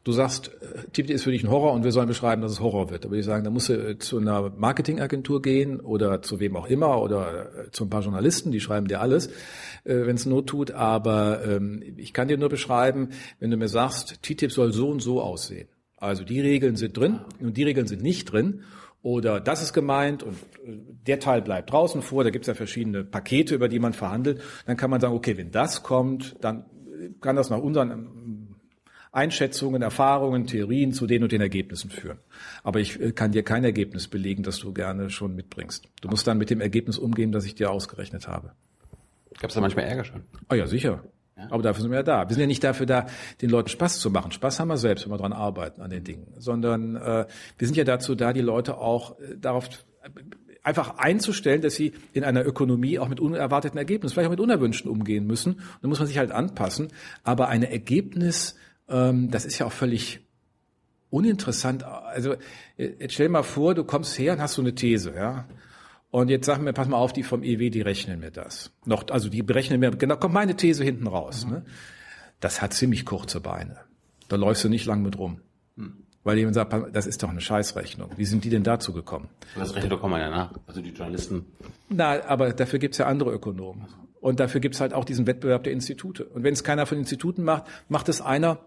Speaker 1: Du sagst, TTIP ist für dich ein Horror und wir sollen beschreiben, dass es Horror wird. Da würde ich sagen, da musst du äh, zu einer Marketingagentur gehen oder zu wem auch immer oder äh, zu ein paar Journalisten, die schreiben dir alles, äh, wenn es Not tut. Aber ähm, ich kann dir nur beschreiben, wenn du mir sagst, TTIP soll so und so aussehen. Also die Regeln sind drin und die Regeln sind nicht drin. Oder das ist gemeint und der Teil bleibt draußen vor. Da gibt es ja verschiedene Pakete, über die man verhandelt. Dann kann man sagen, okay, wenn das kommt, dann kann das nach unseren Einschätzungen, Erfahrungen, Theorien zu den und den Ergebnissen führen. Aber ich äh, kann dir kein Ergebnis belegen, das du gerne schon mitbringst. Du musst dann mit dem Ergebnis umgehen, das ich dir ausgerechnet habe.
Speaker 2: Gab es da manchmal Ärger schon?
Speaker 1: Oh ja, sicher. Aber dafür sind wir ja da. Wir sind ja nicht dafür da, den Leuten Spaß zu machen. Spaß haben wir selbst, wenn wir dran arbeiten an den Dingen. Sondern äh, wir sind ja dazu da, die Leute auch äh, darauf äh, einfach einzustellen, dass sie in einer Ökonomie auch mit unerwarteten Ergebnissen, vielleicht auch mit unerwünschten umgehen müssen. Und da muss man sich halt anpassen. Aber eine Ergebnis ähm, das ist ja auch völlig uninteressant. Also jetzt stell dir mal vor, du kommst her und hast so eine These, ja. Und jetzt sagen wir, pass mal auf, die vom EW, die rechnen mir das. Noch, also die berechnen mir, genau, kommt meine These hinten raus. Mhm. Ne? Das hat ziemlich kurze Beine. Da läufst du nicht lang mit rum. Mhm. Weil jemand sagt, das ist doch eine Scheißrechnung. Wie sind die denn dazu gekommen?
Speaker 2: Das rechnet doch mal ja nach. Also die Journalisten.
Speaker 1: Na, aber dafür gibt's ja andere Ökonomen. Und dafür gibt's halt auch diesen Wettbewerb der Institute. Und wenn es keiner von Instituten macht, macht es einer,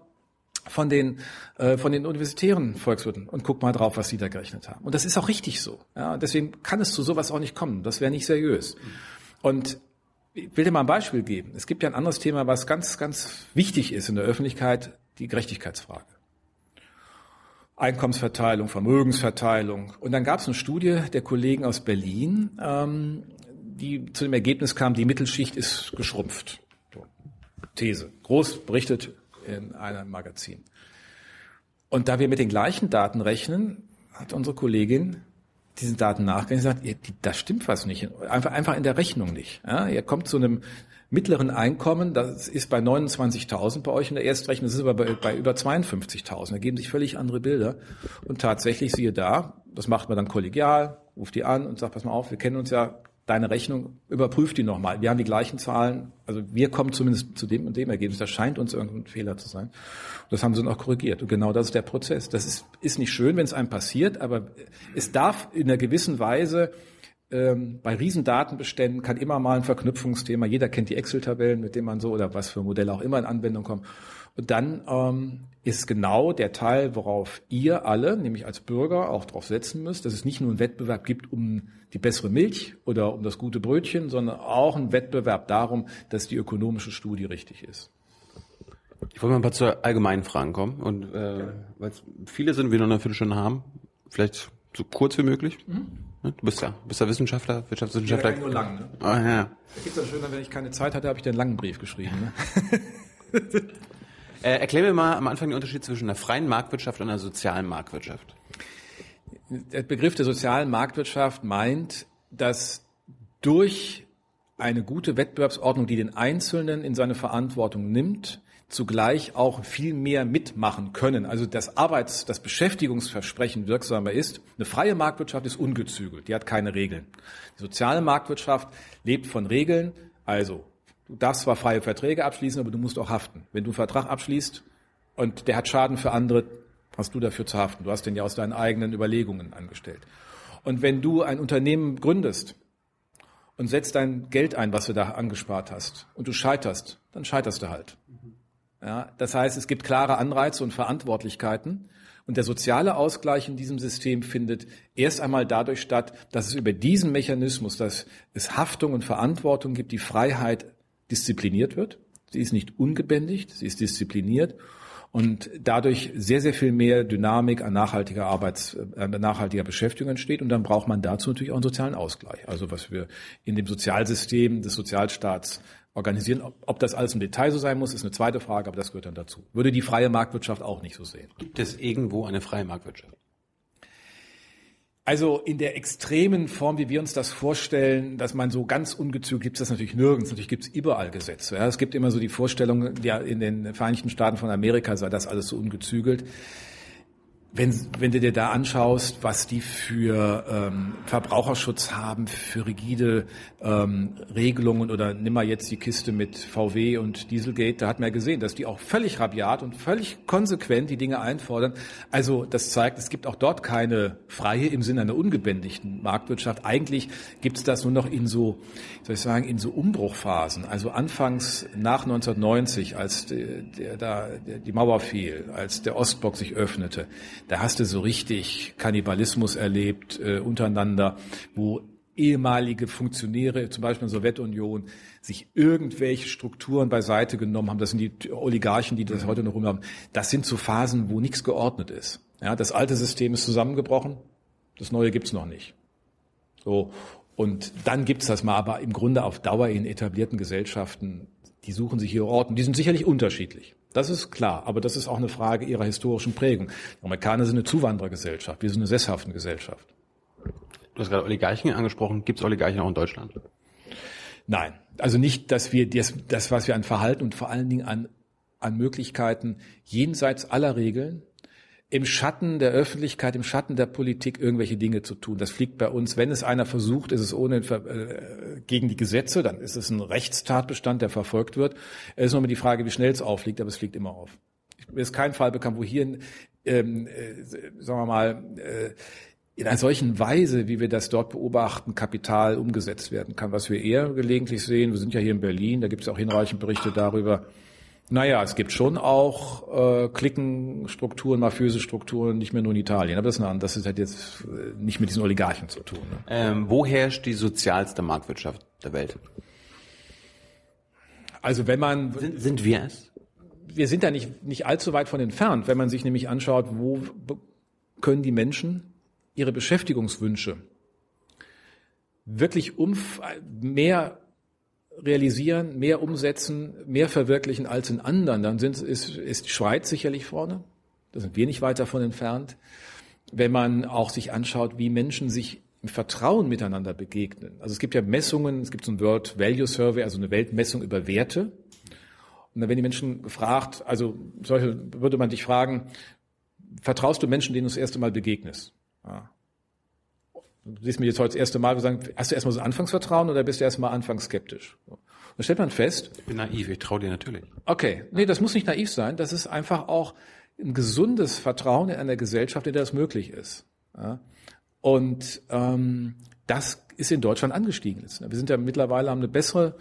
Speaker 1: von den äh, von den universitären Volkswirten und guck mal drauf, was sie da gerechnet haben. Und das ist auch richtig so. Ja, deswegen kann es zu sowas auch nicht kommen. Das wäre nicht seriös. Und ich will dir mal ein Beispiel geben. Es gibt ja ein anderes Thema, was ganz, ganz wichtig ist in der Öffentlichkeit, die Gerechtigkeitsfrage. Einkommensverteilung, Vermögensverteilung. Und dann gab es eine Studie der Kollegen aus Berlin, ähm, die zu dem Ergebnis kam, die Mittelschicht ist geschrumpft. These. Groß berichtet in einem Magazin. Und da wir mit den gleichen Daten rechnen, hat unsere Kollegin diesen Daten nachgerechnet und gesagt, das stimmt was nicht. Einfach, einfach in der Rechnung nicht. Ja, ihr kommt zu einem mittleren Einkommen, das ist bei 29.000 bei euch in der Erstrechnung, das ist aber bei, bei über 52.000. Da geben sich völlig andere Bilder. Und tatsächlich siehe da, das macht man dann kollegial, ruft die an und sagt, pass mal auf, wir kennen uns ja, deine Rechnung, überprüf die nochmal. Wir haben die gleichen Zahlen, also wir kommen zumindest zu dem und dem Ergebnis. Das scheint uns irgendein Fehler zu sein. Und das haben sie dann auch korrigiert. Und genau das ist der Prozess. Das ist, ist nicht schön, wenn es einem passiert, aber es darf in einer gewissen Weise ähm, bei Riesendatenbeständen kann immer mal ein Verknüpfungsthema, jeder kennt die Excel-Tabellen, mit denen man so oder was für Modelle auch immer in Anwendung kommen. Und dann ähm, ist genau der Teil, worauf ihr alle, nämlich als Bürger, auch drauf setzen müsst, dass es nicht nur einen Wettbewerb gibt um die bessere Milch oder um das gute Brötchen, sondern auch einen Wettbewerb darum, dass die ökonomische Studie richtig ist.
Speaker 2: Ich wollte mal ein paar zu allgemeinen Fragen kommen und äh, weil viele sind, wir noch eine Viertelstunde haben, vielleicht so kurz wie möglich. Mhm. Du bist ja, bist ja Wissenschaftler, Wirtschaftswissenschaftler. Ja,
Speaker 1: nur lang, ne? Ah, ja. Da gibt's ja schön, wenn ich keine Zeit hatte, habe ich dir einen langen Brief geschrieben. Ne? (laughs)
Speaker 2: äh, erklär mir mal am Anfang den Unterschied zwischen einer freien Marktwirtschaft und einer sozialen Marktwirtschaft.
Speaker 1: Der Begriff der sozialen Marktwirtschaft meint, dass durch eine gute Wettbewerbsordnung, die den Einzelnen in seine Verantwortung nimmt, zugleich auch viel mehr mitmachen können. Also das Arbeits-, das Beschäftigungsversprechen wirksamer ist. Eine freie Marktwirtschaft ist ungezügelt, die hat keine Regeln. Die soziale Marktwirtschaft lebt von Regeln. Also du darfst zwar freie Verträge abschließen, aber du musst auch haften. Wenn du einen Vertrag abschließt und der hat Schaden für andere, hast du dafür zu haften. Du hast den ja aus deinen eigenen Überlegungen angestellt. Und wenn du ein Unternehmen gründest und setzt dein Geld ein, was du da angespart hast, und du scheiterst, dann scheiterst du halt. Ja, das heißt, es gibt klare Anreize und Verantwortlichkeiten. Und der soziale Ausgleich in diesem System findet erst einmal dadurch statt, dass es über diesen Mechanismus, dass es Haftung und Verantwortung gibt, die Freiheit diszipliniert wird. Sie ist nicht ungebändigt, sie ist diszipliniert und dadurch sehr, sehr viel mehr Dynamik an nachhaltiger Arbeits, äh, nachhaltiger Beschäftigung entsteht. Und dann braucht man dazu natürlich auch einen sozialen Ausgleich. Also was wir in dem Sozialsystem des Sozialstaats organisieren. Ob das alles im Detail so sein muss, ist eine zweite Frage, aber das gehört dann dazu. Würde die freie Marktwirtschaft auch nicht so sehen.
Speaker 2: Gibt es irgendwo eine freie Marktwirtschaft?
Speaker 1: Also in der extremen Form, wie wir uns das vorstellen, dass man so ganz ungezügelt gibt es das natürlich nirgends. Natürlich gibt es überall Gesetze. Ja, es gibt immer so die Vorstellung, ja, in den Vereinigten Staaten von Amerika sei das alles so ungezügelt wenn, wenn du dir da anschaust, was die für ähm, Verbraucherschutz haben, für rigide ähm, Regelungen oder nimm mal jetzt die Kiste mit VW und Dieselgate, da hat man ja gesehen, dass die auch völlig rabiat und völlig konsequent die Dinge einfordern. Also das zeigt, es gibt auch dort keine freie im Sinne einer ungebändigten Marktwirtschaft. Eigentlich gibt es das nur noch in so, soll ich sagen, in so Umbruchphasen. Also anfangs nach 1990, als der, der, da die Mauer fiel, als der Ostblock sich öffnete, da hast du so richtig Kannibalismus erlebt äh, untereinander, wo ehemalige Funktionäre, zum Beispiel in der Sowjetunion, sich irgendwelche Strukturen beiseite genommen haben. Das sind die Oligarchen, die das heute noch rumhaben. Das sind so Phasen, wo nichts geordnet ist. Ja, das alte System ist zusammengebrochen, das neue gibt's noch nicht. So. Und dann gibt's das mal, aber im Grunde auf Dauer in etablierten Gesellschaften, die suchen sich ihre Orten. Die sind sicherlich unterschiedlich. Das ist klar, aber das ist auch eine Frage ihrer historischen Prägung. Die Amerikaner sind eine Zuwanderergesellschaft, wir sind eine sesshafte Gesellschaft.
Speaker 2: Du hast gerade Oligarchen angesprochen. Gibt es Oligarchen auch in Deutschland?
Speaker 1: Nein, also nicht, dass wir das, das, was wir an Verhalten und vor allen Dingen an, an Möglichkeiten jenseits aller Regeln im Schatten der Öffentlichkeit, im Schatten der Politik irgendwelche Dinge zu tun. Das fliegt bei uns. Wenn es einer versucht, ist es ohne äh, gegen die Gesetze, dann ist es ein Rechtstatbestand, der verfolgt wird. Es ist nur die Frage, wie schnell es aufliegt, aber es fliegt immer auf. Mir ist kein Fall bekannt, wo hier, ähm, äh, sagen wir mal, äh, in einer solchen Weise, wie wir das dort beobachten, Kapital umgesetzt werden kann. Was wir eher gelegentlich sehen, wir sind ja hier in Berlin, da gibt es auch hinreichend Berichte darüber, naja, es gibt schon auch äh, Klickenstrukturen, mafiöse Strukturen, nicht mehr nur in Italien. Aber das, ist eine, das hat jetzt äh, nicht mit diesen Oligarchen zu tun. Ne?
Speaker 2: Ähm, wo herrscht die sozialste Marktwirtschaft der Welt?
Speaker 1: Also wenn man...
Speaker 2: Sind, sind wir es?
Speaker 1: Wir sind da nicht, nicht allzu weit von entfernt, wenn man sich nämlich anschaut, wo können die Menschen ihre Beschäftigungswünsche wirklich umf mehr realisieren, mehr umsetzen, mehr verwirklichen als in anderen, dann sind, ist, ist Schweiz sicherlich vorne. Da sind wir nicht weit davon entfernt. Wenn man auch sich anschaut, wie Menschen sich im Vertrauen miteinander begegnen. Also es gibt ja Messungen, es gibt so ein World Value Survey, also eine Weltmessung über Werte. Und dann werden die Menschen gefragt, also solche würde man dich fragen, vertraust du Menschen, denen du das erste Mal begegnest? Ja. Du siehst mich jetzt heute das erste Mal, wir sagen, hast du erstmal so Anfangsvertrauen oder bist du erstmal anfangs skeptisch? Dann stellt man fest.
Speaker 2: Ich bin naiv, ich traue dir natürlich.
Speaker 1: Okay, nee, das muss nicht naiv sein. Das ist einfach auch ein gesundes Vertrauen in einer Gesellschaft, in der das möglich ist. Ja? Und ähm, das ist in Deutschland angestiegen. Wir sind ja mittlerweile haben eine bessere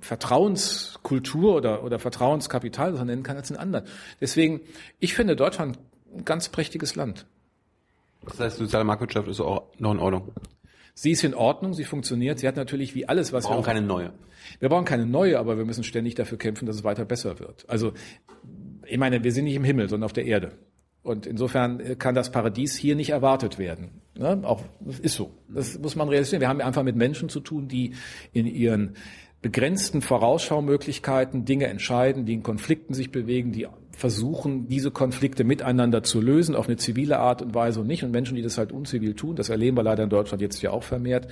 Speaker 1: Vertrauenskultur oder, oder Vertrauenskapital, was man nennen kann, als in anderen. Deswegen, ich finde Deutschland ein ganz prächtiges Land.
Speaker 2: Das heißt, soziale Marktwirtschaft ist auch noch in Ordnung.
Speaker 1: Sie ist in Ordnung, sie funktioniert. Sie hat natürlich wie alles, was
Speaker 2: wir brauchen wir keine neue.
Speaker 1: Wir brauchen keine neue, aber wir müssen ständig dafür kämpfen, dass es weiter besser wird. Also, ich meine, wir sind nicht im Himmel, sondern auf der Erde. Und insofern kann das Paradies hier nicht erwartet werden. Ne? Auch das ist so. Das muss man realisieren. Wir haben einfach mit Menschen zu tun, die in ihren begrenzten Vorausschaumöglichkeiten Dinge entscheiden, die in Konflikten sich bewegen, die versuchen, diese Konflikte miteinander zu lösen, auf eine zivile Art und Weise und nicht. Und Menschen, die das halt unzivil tun, das erleben wir leider in Deutschland jetzt ja auch vermehrt,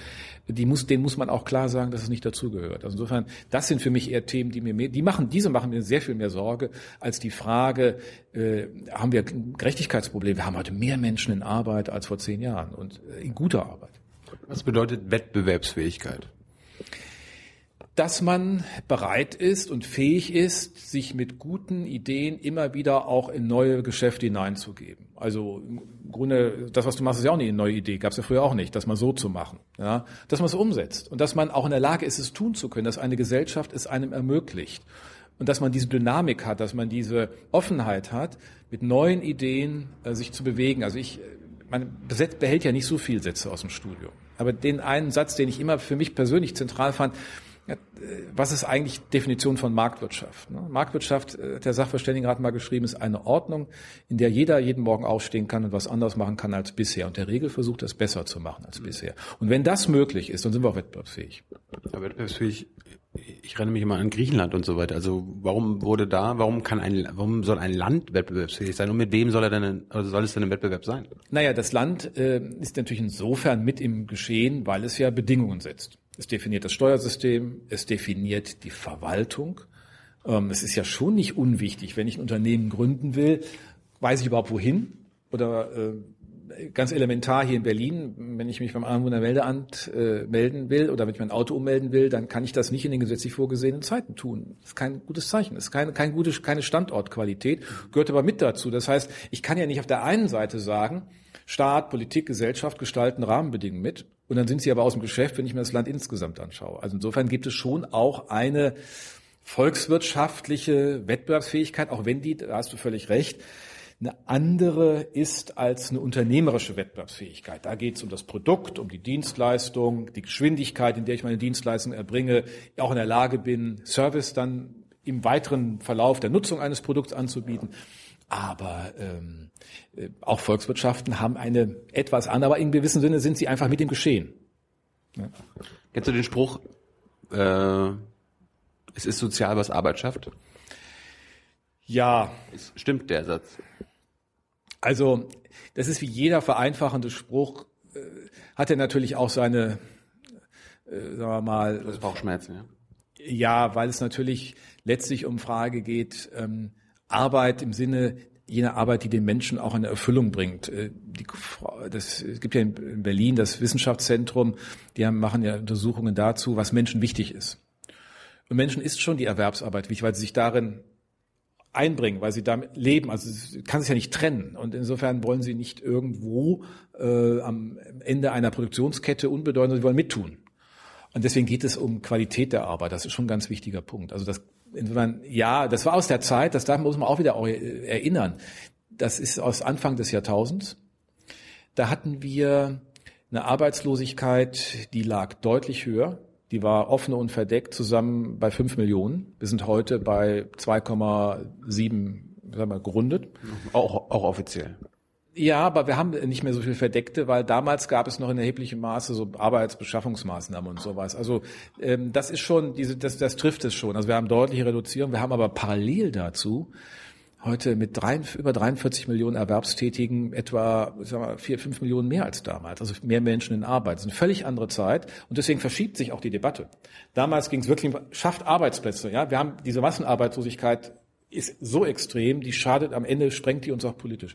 Speaker 1: die muss, denen muss man auch klar sagen, dass es nicht dazugehört. Also insofern, das sind für mich eher Themen, die mir mehr, die machen, diese machen mir sehr viel mehr Sorge als die Frage, äh, haben wir ein Gerechtigkeitsproblem? Wir haben heute mehr Menschen in Arbeit als vor zehn Jahren und äh, in guter Arbeit.
Speaker 2: Was bedeutet Wettbewerbsfähigkeit?
Speaker 1: Dass man bereit ist und fähig ist, sich mit guten Ideen immer wieder auch in neue Geschäfte hineinzugeben. Also im Grunde, das, was du machst, ist ja auch eine neue Idee, gab es ja früher auch nicht, das mal so zu machen. Ja? Dass man es umsetzt und dass man auch in der Lage ist, es tun zu können, dass eine Gesellschaft es einem ermöglicht. Und dass man diese Dynamik hat, dass man diese Offenheit hat, mit neuen Ideen äh, sich zu bewegen. Also ich, man behält ja nicht so viel Sätze aus dem Studio. Aber den einen Satz, den ich immer für mich persönlich zentral fand, was ist eigentlich Definition von Marktwirtschaft? Ne? Marktwirtschaft, äh, der Sachverständigenrat mal geschrieben, ist eine Ordnung, in der jeder jeden Morgen aufstehen kann und was anders machen kann als bisher. Und der Regel versucht, das besser zu machen als bisher. Und wenn das möglich ist, dann sind wir auch wettbewerbsfähig.
Speaker 2: Ja, wettbewerbsfähig, ich renne mich immer an Griechenland und so weiter. Also warum wurde da, warum kann ein, warum soll ein Land wettbewerbsfähig sein und mit wem soll er denn, also soll es denn im Wettbewerb sein?
Speaker 1: Naja, das Land äh, ist natürlich insofern mit im Geschehen, weil es ja Bedingungen setzt. Es definiert das Steuersystem, es definiert die Verwaltung. Ähm, es ist ja schon nicht unwichtig, wenn ich ein Unternehmen gründen will, weiß ich überhaupt wohin? Oder äh, ganz elementar hier in Berlin, wenn ich mich beim Einwohnermeldeamt äh, melden will oder wenn ich mein Auto ummelden will, dann kann ich das nicht in den gesetzlich vorgesehenen Zeiten tun. Das ist kein gutes Zeichen. Das ist keine, kein gute, keine Standortqualität, gehört aber mit dazu. Das heißt, ich kann ja nicht auf der einen Seite sagen, Staat, Politik, Gesellschaft gestalten Rahmenbedingungen mit und dann sind sie aber aus dem Geschäft, wenn ich mir das Land insgesamt anschaue. Also insofern gibt es schon auch eine volkswirtschaftliche Wettbewerbsfähigkeit, auch wenn die, da hast du völlig recht, eine andere ist als eine unternehmerische Wettbewerbsfähigkeit. Da geht es um das Produkt, um die Dienstleistung, die Geschwindigkeit, in der ich meine Dienstleistung erbringe, auch in der Lage bin, Service dann im weiteren Verlauf der Nutzung eines Produkts anzubieten. Aber ähm, äh, auch Volkswirtschaften haben eine etwas andere, aber in gewissem Sinne sind sie einfach mit dem Geschehen.
Speaker 2: Ja. Kennst du den Spruch, äh, es ist sozial, was Arbeit schafft?
Speaker 1: Ja.
Speaker 2: Es stimmt der Satz?
Speaker 1: Also, das ist wie jeder vereinfachende Spruch, äh, hat er natürlich auch seine, äh, sagen wir mal.
Speaker 2: Das Bauchschmerzen, ja.
Speaker 1: Ja, weil es natürlich letztlich um Frage geht, ähm, Arbeit im Sinne jener Arbeit, die den Menschen auch eine Erfüllung bringt. Äh, die, das, es gibt ja in Berlin das Wissenschaftszentrum, die haben, machen ja Untersuchungen dazu, was Menschen wichtig ist. Und Menschen ist schon die Erwerbsarbeit wichtig, weil sie sich darin einbringen, weil sie damit leben. Also kann sich ja nicht trennen. Und insofern wollen sie nicht irgendwo äh, am Ende einer Produktionskette unbedeutend, sie wollen mittun. Und deswegen geht es um Qualität der Arbeit. Das ist schon ein ganz wichtiger Punkt. Also das insofern, ja, das war aus der Zeit, das darf, muss man auch wieder erinnern. Das ist aus Anfang des Jahrtausends. Da hatten wir eine Arbeitslosigkeit, die lag deutlich höher. Die war offen und verdeckt zusammen bei fünf Millionen. Wir sind heute bei 2,7 sagen wir, gerundet.
Speaker 2: Auch, auch offiziell.
Speaker 1: Ja, aber wir haben nicht mehr so viel Verdeckte, weil damals gab es noch in erheblichem Maße so Arbeitsbeschaffungsmaßnahmen und sowas. Also ähm, das ist schon, diese, das, das trifft es schon. Also wir haben deutliche Reduzierung. Wir haben aber parallel dazu heute mit drei, über 43 Millionen Erwerbstätigen etwa sagen wir, vier, fünf Millionen mehr als damals. Also mehr Menschen in Arbeit. Das ist eine völlig andere Zeit und deswegen verschiebt sich auch die Debatte. Damals ging es wirklich schafft Arbeitsplätze. Ja, wir haben diese Massenarbeitslosigkeit ist so extrem, die schadet am Ende, sprengt die uns auch politisch.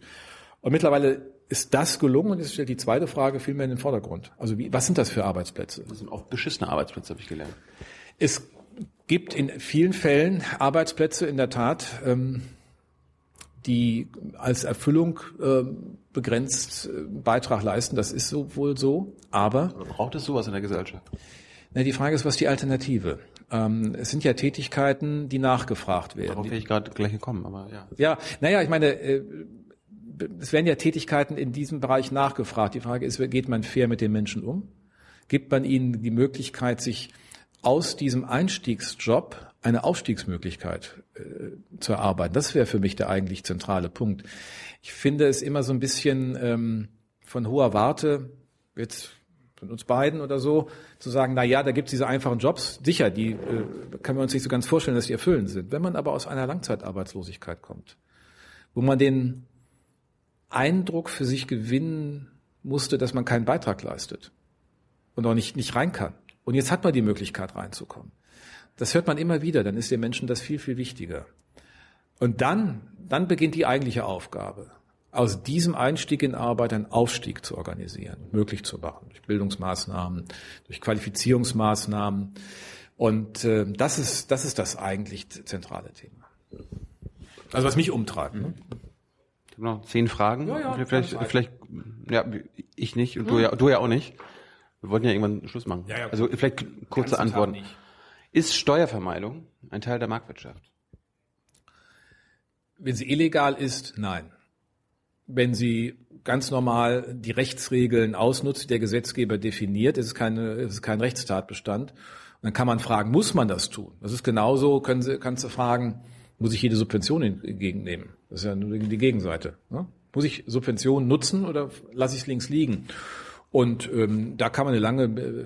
Speaker 1: Und mittlerweile ist das gelungen und jetzt stellt die zweite Frage viel mehr in den Vordergrund. Also wie, was sind das für Arbeitsplätze?
Speaker 2: Das sind oft beschissene Arbeitsplätze, habe ich gelernt.
Speaker 1: Es gibt in vielen Fällen Arbeitsplätze in der Tat, ähm, die als Erfüllung äh, begrenzt äh, Beitrag leisten. Das ist so wohl so. Aber
Speaker 2: Oder braucht es sowas in der Gesellschaft?
Speaker 1: Na, die Frage ist, was ist die Alternative? Ähm, es sind ja Tätigkeiten, die nachgefragt werden.
Speaker 2: Darauf wäre ich gerade gleich gekommen, aber ja.
Speaker 1: Ja, naja, ich meine, äh, es werden ja Tätigkeiten in diesem Bereich nachgefragt. Die Frage ist, geht man fair mit den Menschen um? Gibt man ihnen die Möglichkeit, sich aus diesem Einstiegsjob eine Aufstiegsmöglichkeit äh, zu erarbeiten? Das wäre für mich der eigentlich zentrale Punkt. Ich finde es immer so ein bisschen ähm, von hoher Warte, jetzt von uns beiden oder so, zu sagen, na ja, da gibt's diese einfachen Jobs. Sicher, die äh, können wir uns nicht so ganz vorstellen, dass die erfüllend sind. Wenn man aber aus einer Langzeitarbeitslosigkeit kommt, wo man den Eindruck für sich gewinnen musste, dass man keinen Beitrag leistet und auch nicht, nicht rein kann. Und jetzt hat man die Möglichkeit reinzukommen. Das hört man immer wieder, dann ist den Menschen das viel, viel wichtiger. Und dann, dann beginnt die eigentliche Aufgabe aus diesem Einstieg in Arbeit einen Aufstieg zu organisieren, möglich zu machen, durch Bildungsmaßnahmen, durch Qualifizierungsmaßnahmen. Und äh, das ist das ist das eigentlich zentrale Thema. Also was mich umtreibt. Ne?
Speaker 2: Ich habe noch zehn Fragen. Ja, ja, vielleicht, vielleicht, ja, ich nicht und du ja, du ja auch nicht. Wir wollten ja irgendwann Schluss machen. Ja, ja, also vielleicht kurze Antworten. Ist Steuervermeidung ein Teil der Marktwirtschaft?
Speaker 1: Wenn sie illegal ist, nein wenn sie ganz normal die Rechtsregeln ausnutzt, die der Gesetzgeber definiert, ist es, keine, ist es kein Rechtstatbestand. Und dann kann man fragen, muss man das tun? Das ist genauso, können Sie, kannst du fragen, muss ich jede Subvention entgegennehmen? Das ist ja nur die Gegenseite. Ne? Muss ich Subventionen nutzen oder lasse ich es links liegen? Und ähm, da kann man eine lange äh,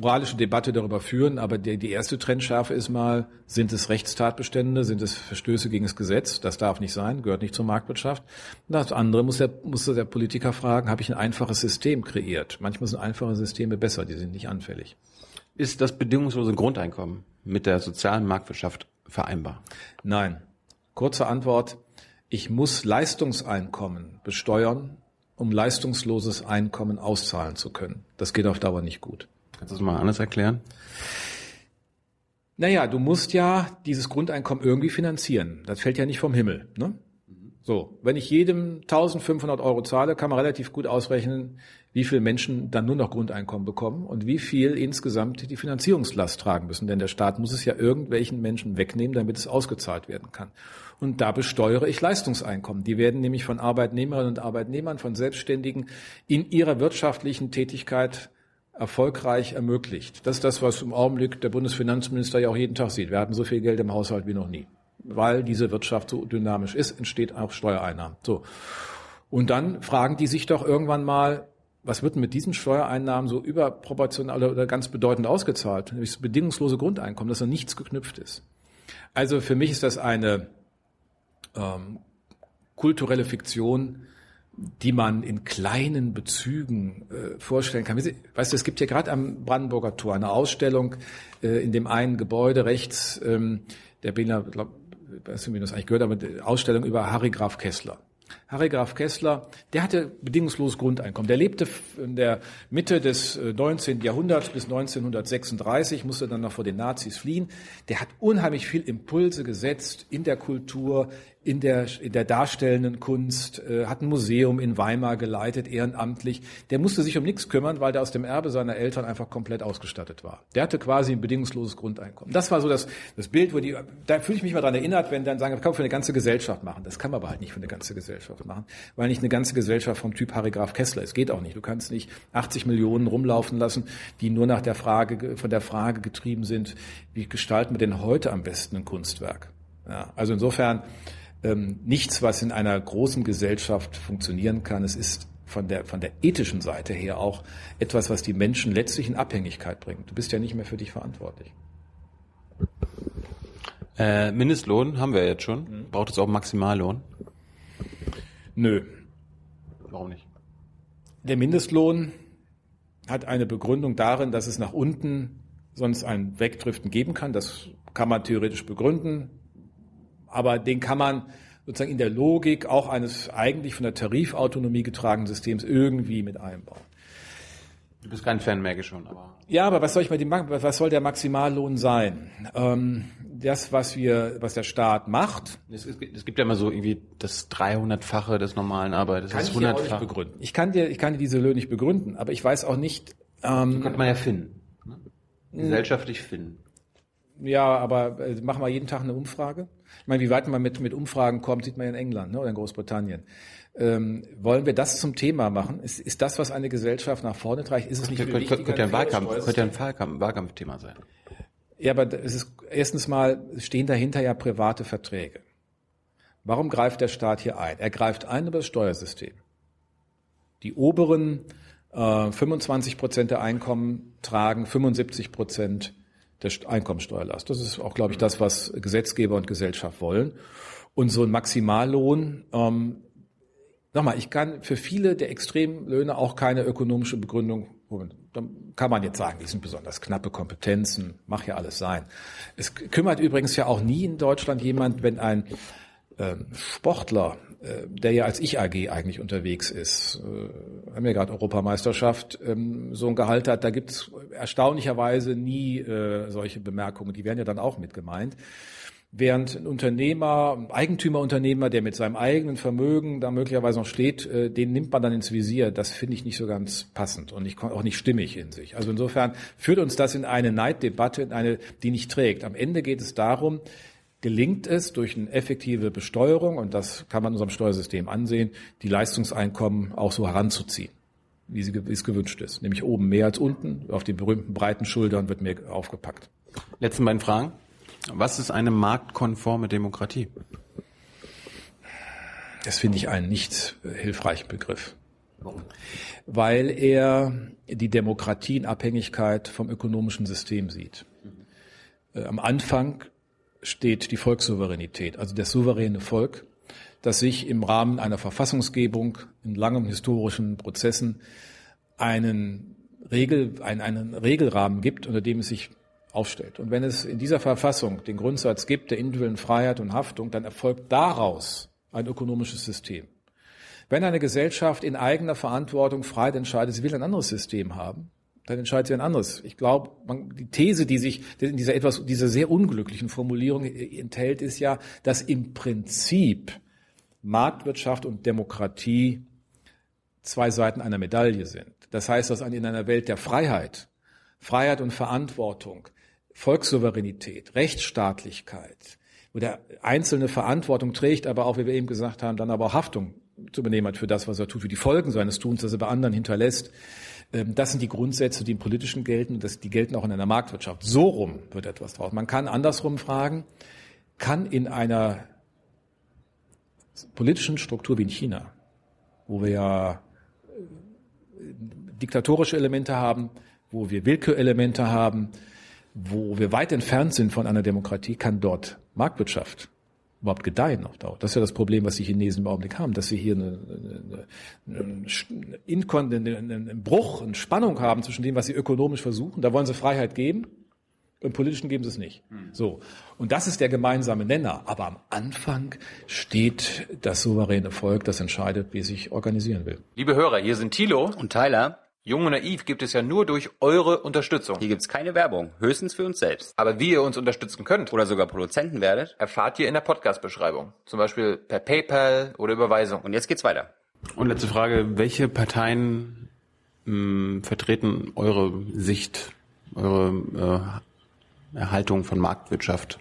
Speaker 1: moralische Debatte darüber führen, aber die, die erste Trennschärfe ist mal, sind es Rechtstatbestände, sind es Verstöße gegen das Gesetz? Das darf nicht sein, gehört nicht zur Marktwirtschaft. Und das andere muss der, muss der Politiker fragen, habe ich ein einfaches System kreiert? Manchmal sind einfache Systeme besser, die sind nicht anfällig.
Speaker 2: Ist das bedingungslose Grundeinkommen mit der sozialen Marktwirtschaft vereinbar?
Speaker 1: Nein. Kurze Antwort. Ich muss Leistungseinkommen besteuern, um leistungsloses Einkommen auszahlen zu können. Das geht auf Dauer nicht gut.
Speaker 2: Kannst du das mal anders erklären?
Speaker 1: Naja, du musst ja dieses Grundeinkommen irgendwie finanzieren. Das fällt ja nicht vom Himmel. Ne? So, wenn ich jedem 1500 Euro zahle, kann man relativ gut ausrechnen, wie viele Menschen dann nur noch Grundeinkommen bekommen und wie viel insgesamt die Finanzierungslast tragen müssen. Denn der Staat muss es ja irgendwelchen Menschen wegnehmen, damit es ausgezahlt werden kann. Und da besteuere ich Leistungseinkommen. Die werden nämlich von Arbeitnehmerinnen und Arbeitnehmern, von Selbstständigen in ihrer wirtschaftlichen Tätigkeit erfolgreich ermöglicht. Das ist das, was im Augenblick der Bundesfinanzminister ja auch jeden Tag sieht. Wir hatten so viel Geld im Haushalt wie noch nie. Weil diese Wirtschaft so dynamisch ist, entsteht auch Steuereinnahmen. So. Und dann fragen die sich doch irgendwann mal, was wird denn mit diesen Steuereinnahmen so überproportional oder, ganz bedeutend ausgezahlt? Nämlich das bedingungslose Grundeinkommen, das an nichts geknüpft ist. Also für mich ist das eine ähm, kulturelle Fiktion, die man in kleinen Bezügen äh, vorstellen kann. Weißt du, es gibt hier gerade am Brandenburger Tor eine Ausstellung äh, in dem einen Gebäude rechts, ähm, der Berliner, glaub, weiß nicht, wie das eigentlich gehört, aber die Ausstellung über Harry Graf Kessler. Harry Graf Kessler, der hatte bedingungsloses Grundeinkommen. Der lebte in der Mitte des 19. Äh, Jahrhunderts bis 1936, musste dann noch vor den Nazis fliehen. Der hat unheimlich viel Impulse gesetzt in der Kultur, in der, in der darstellenden Kunst, äh, hat ein Museum in Weimar geleitet, ehrenamtlich. Der musste sich um nichts kümmern, weil der aus dem Erbe seiner Eltern einfach komplett ausgestattet war. Der hatte quasi ein bedingungsloses Grundeinkommen. Das war so das, das Bild, wo die, da fühle ich mich mal dran erinnert, wenn dann sagen, das kann man für eine ganze Gesellschaft machen. Das kann man aber halt nicht für eine ganze Gesellschaft machen, weil nicht eine ganze Gesellschaft vom Typ Harry Graf Kessler ist. Geht auch nicht. Du kannst nicht 80 Millionen rumlaufen lassen, die nur nach der Frage, von der Frage getrieben sind, wie gestalten wir denn heute am besten ein Kunstwerk? Ja, also insofern, ähm, nichts, was in einer großen Gesellschaft funktionieren kann. Es ist von der, von der ethischen Seite her auch etwas, was die Menschen letztlich in Abhängigkeit bringt. Du bist ja nicht mehr für dich verantwortlich.
Speaker 2: Äh, Mindestlohn haben wir jetzt schon. Mhm. Braucht es auch Maximallohn?
Speaker 1: Nö.
Speaker 2: Warum nicht?
Speaker 1: Der Mindestlohn hat eine Begründung darin, dass es nach unten sonst ein Wegdriften geben kann. Das kann man theoretisch begründen aber den kann man sozusagen in der Logik auch eines eigentlich von der Tarifautonomie getragenen Systems irgendwie mit einbauen.
Speaker 2: Du bist kein Fan, merke schon, aber.
Speaker 1: Ja, aber was soll ich mal die, was soll der Maximallohn sein? Ähm, das, was wir, was der Staat macht.
Speaker 2: Es, es, es gibt ja immer so irgendwie das 300-fache des normalen Arbeiters.
Speaker 1: Kann das ich dir auch nicht begründen. Ich kann dir, ich kann dir diese Löhne nicht begründen, aber ich weiß auch nicht.
Speaker 2: Ähm, so könnte man ja finden. Ne? Gesellschaftlich finden.
Speaker 1: Ja, aber äh, machen wir jeden Tag eine Umfrage. Ich meine, wie weit man mit, mit Umfragen kommt, sieht man ja in England ne, oder in Großbritannien. Ähm, wollen wir das zum Thema machen? Ist, ist das, was eine Gesellschaft nach vorne trägt, ist es nicht
Speaker 2: könnte, könnte, könnte, ein Wahlkampf, könnte ein Wahlkampf, Wahlkampfthema sein.
Speaker 1: Ja, aber es ist erstens mal stehen dahinter ja private Verträge. Warum greift der Staat hier ein? Er greift ein über das Steuersystem. Die oberen 25 Prozent der Einkommen tragen 75 Prozent der Einkommensteuerlast. Das ist auch, glaube ich, das, was Gesetzgeber und Gesellschaft wollen. Und so ein Maximallohn, ähm, nochmal, ich kann für viele der Extremlöhne auch keine ökonomische Begründung dann kann man jetzt sagen, die sind besonders knappe Kompetenzen, mach ja alles sein. Es kümmert übrigens ja auch nie in Deutschland jemand, wenn ein äh, Sportler, der ja als Ich-AG eigentlich unterwegs ist, äh, haben wir gerade Europameisterschaft, ähm, so ein Gehalt hat, da gibt es erstaunlicherweise nie äh, solche Bemerkungen, die werden ja dann auch mit gemeint. Während ein Unternehmer, ein Eigentümerunternehmer, der mit seinem eigenen Vermögen da möglicherweise noch steht, äh, den nimmt man dann ins Visier. Das finde ich nicht so ganz passend und nicht, auch nicht stimmig in sich. Also insofern führt uns das in eine Neiddebatte, in eine, die nicht trägt. Am Ende geht es darum, gelingt es durch eine effektive Besteuerung, und das kann man in unserem Steuersystem ansehen, die Leistungseinkommen auch so heranzuziehen, wie, sie, wie es gewünscht ist. Nämlich oben mehr als unten, auf den berühmten breiten Schultern wird mehr aufgepackt.
Speaker 2: Letzten beiden Fragen. Was ist eine marktkonforme Demokratie?
Speaker 1: Das finde ich einen nicht hilfreichen Begriff. Weil er die Demokratie in Abhängigkeit vom ökonomischen System sieht. Äh, am Anfang steht die Volkssouveränität, also das souveräne Volk, das sich im Rahmen einer Verfassungsgebung in langen historischen Prozessen einen, Regel, einen, einen Regelrahmen gibt, unter dem es sich aufstellt. Und wenn es in dieser Verfassung den Grundsatz gibt der individuellen Freiheit und Haftung, dann erfolgt daraus ein ökonomisches System. Wenn eine Gesellschaft in eigener Verantwortung frei entscheidet, sie will ein anderes System haben, dann entscheidet sie ein anderes. Ich glaube, die These, die sich in dieser etwas, dieser sehr unglücklichen Formulierung enthält, ist ja, dass im Prinzip Marktwirtschaft und Demokratie zwei Seiten einer Medaille sind. Das heißt, dass in einer Welt der Freiheit, Freiheit und Verantwortung Volkssouveränität, Rechtsstaatlichkeit, wo der Einzelne Verantwortung trägt, aber auch, wie wir eben gesagt haben, dann aber auch Haftung zu übernehmen hat für das, was er tut, für die Folgen seines Tuns, das er bei anderen hinterlässt. Ähm, das sind die Grundsätze, die im Politischen gelten und die gelten auch in einer Marktwirtschaft. So rum wird etwas draus. Man kann andersrum fragen, kann in einer politischen Struktur wie in China, wo wir ja äh, diktatorische Elemente haben, wo wir Willkürelemente haben, wo wir weit entfernt sind von einer Demokratie, kann dort Marktwirtschaft überhaupt gedeihen auf Dauer. Das ist ja das Problem, was die Chinesen im Augenblick haben, dass sie hier eine, eine, eine, einen Bruch, eine Spannung haben zwischen dem, was sie ökonomisch versuchen. Da wollen sie Freiheit geben, im Politischen geben sie es nicht. Hm. So. Und das ist der gemeinsame Nenner. Aber am Anfang steht das souveräne Volk, das entscheidet, wie es sich organisieren will.
Speaker 2: Liebe Hörer, hier sind Thilo
Speaker 3: und Tyler.
Speaker 2: Jung und Naiv gibt es ja nur durch eure Unterstützung.
Speaker 3: Hier gibt es keine Werbung, höchstens für uns selbst.
Speaker 2: Aber wie ihr uns unterstützen könnt
Speaker 3: oder sogar Produzenten werdet,
Speaker 2: erfahrt ihr in der Podcast-Beschreibung. Zum Beispiel per PayPal oder Überweisung.
Speaker 3: Und jetzt geht's weiter.
Speaker 2: Und letzte Frage, welche Parteien mh, hm, vertreten eure Sicht, eure äh, Erhaltung von Marktwirtschaft?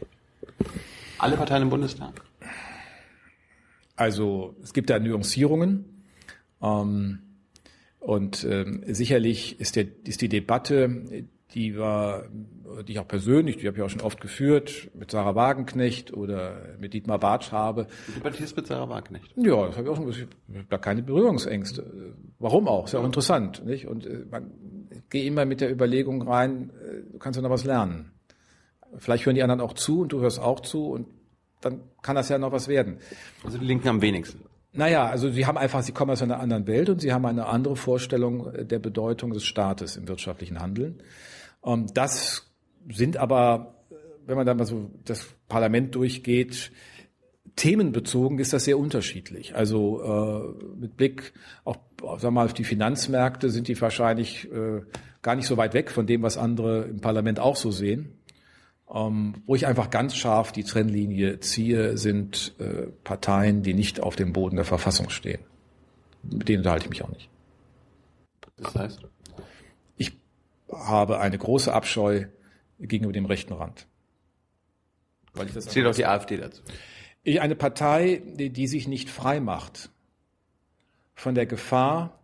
Speaker 2: Alle Parteien im Bundestag?
Speaker 1: Also es gibt da Nuancierungen. Ähm, und ähm, sicherlich ist, der, ist die Debatte, die war, die ich auch persönlich, die habe ich auch schon oft geführt, mit Sarah Wagenknecht oder mit Dietmar Bartsch habe.
Speaker 2: Du debattierst mit Sarah Wagenknecht?
Speaker 1: Ja, das habe ich auch schon, ich habe da keine Berührungsängste. Warum auch? Ist ja auch interessant, nicht? Und äh, man gehe immer mit der Überlegung rein, äh, du kannst ja noch was lernen. Vielleicht hören die anderen auch zu und du hörst auch zu und dann kann das ja noch was werden.
Speaker 2: Also die Linken am wenigsten.
Speaker 1: Naja, also sie haben einfach, sie kommen aus einer anderen Welt und sie haben eine andere Vorstellung der Bedeutung des Staates im wirtschaftlichen Handeln. Ähm, das sind aber, wenn man dann mal so das Parlament durchgeht, themenbezogen ist das sehr unterschiedlich. Also äh, mit Blick auch wir mal, auf die Finanzmärkte sind die wahrscheinlich äh, gar nicht so weit weg von dem, was andere im Parlament auch so sehen. Ähm, wo ich einfach ganz scharf die Trennlinie ziehe, sind äh, Parteien, die nicht auf dem Boden der Verfassung stehen. Mit denen unterhalte ich mich auch nicht.
Speaker 2: Das heißt?
Speaker 1: Ich habe eine große Abscheu gegenüber dem rechten Rand.
Speaker 2: Weil ich das Zählt auch die AfD dazu.
Speaker 1: Ich, eine Partei, die, die sich nicht frei macht von der Gefahr,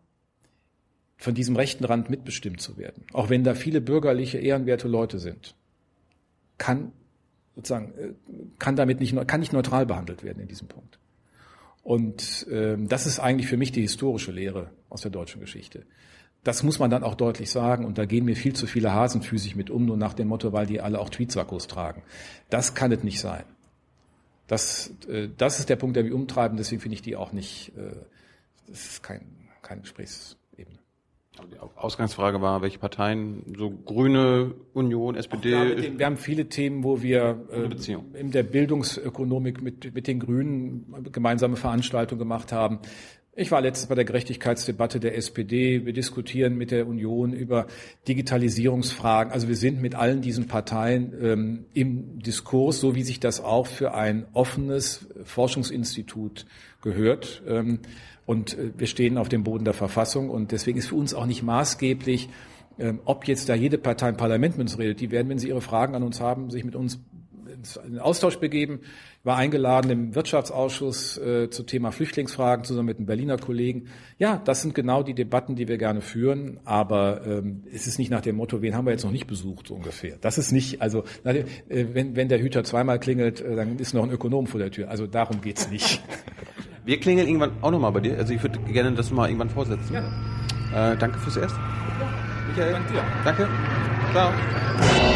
Speaker 1: von diesem rechten Rand mitbestimmt zu werden. Auch wenn da viele bürgerliche, ehrenwerte Leute sind kann sozusagen äh, kann damit nicht kann nicht neutral behandelt werden in diesem Punkt. Und ähm, das ist eigentlich für mich die historische Lehre aus der deutschen Geschichte. das muss man dann auch deutlich sagen. Und da gehen mir viel zu viele Hasenfüßig mit um, nur nach dem Motto, weil die alle auch Tweetsackos tragen. Das kann es nicht sein. Das, äh, das ist der Punkt, der mich umtreibt. Deswegen finde ich die auch nicht, äh, das ist kein, kein Gesprächsebene.
Speaker 2: Die Ausgangsfrage war, welche Parteien, so Grüne, Union, SPD.
Speaker 1: Dem, wir haben viele Themen, wo wir äh, in der Bildungsökonomik mit, mit den Grünen gemeinsame Veranstaltungen gemacht haben. Ich war letztens bei der Gerechtigkeitsdebatte der SPD. Wir diskutieren mit der Union über Digitalisierungsfragen. Also wir sind mit allen diesen Parteien ähm, im Diskurs, so wie sich das auch für ein offenes Forschungsinstitut gehört. Ähm, und äh, wir stehen auf dem Boden der Verfassung. Und deswegen ist für uns auch nicht maßgeblich, ähm, ob jetzt da jede Partei im Parlament mit uns redet. Die werden, wenn sie ihre Fragen an uns haben, sich mit uns in Austausch begeben. War eingeladen im Wirtschaftsausschuss äh, zu Thema Flüchtlingsfragen zusammen mit einem Berliner Kollegen. Ja, das sind genau die Debatten, die wir gerne führen, aber ähm, es ist nicht nach dem Motto, wen haben wir jetzt noch nicht besucht, so ungefähr. Das ist nicht, also äh, wenn, wenn der Hüter zweimal klingelt, äh, dann ist noch ein Ökonom vor der Tür. Also darum geht's nicht. (laughs)
Speaker 2: Wir klingeln irgendwann auch nochmal bei dir. Also ich würde gerne das mal irgendwann vorsetzen. Ja. Äh, danke fürs Erste. Ja. Michael. Danke dir. Danke. Ciao.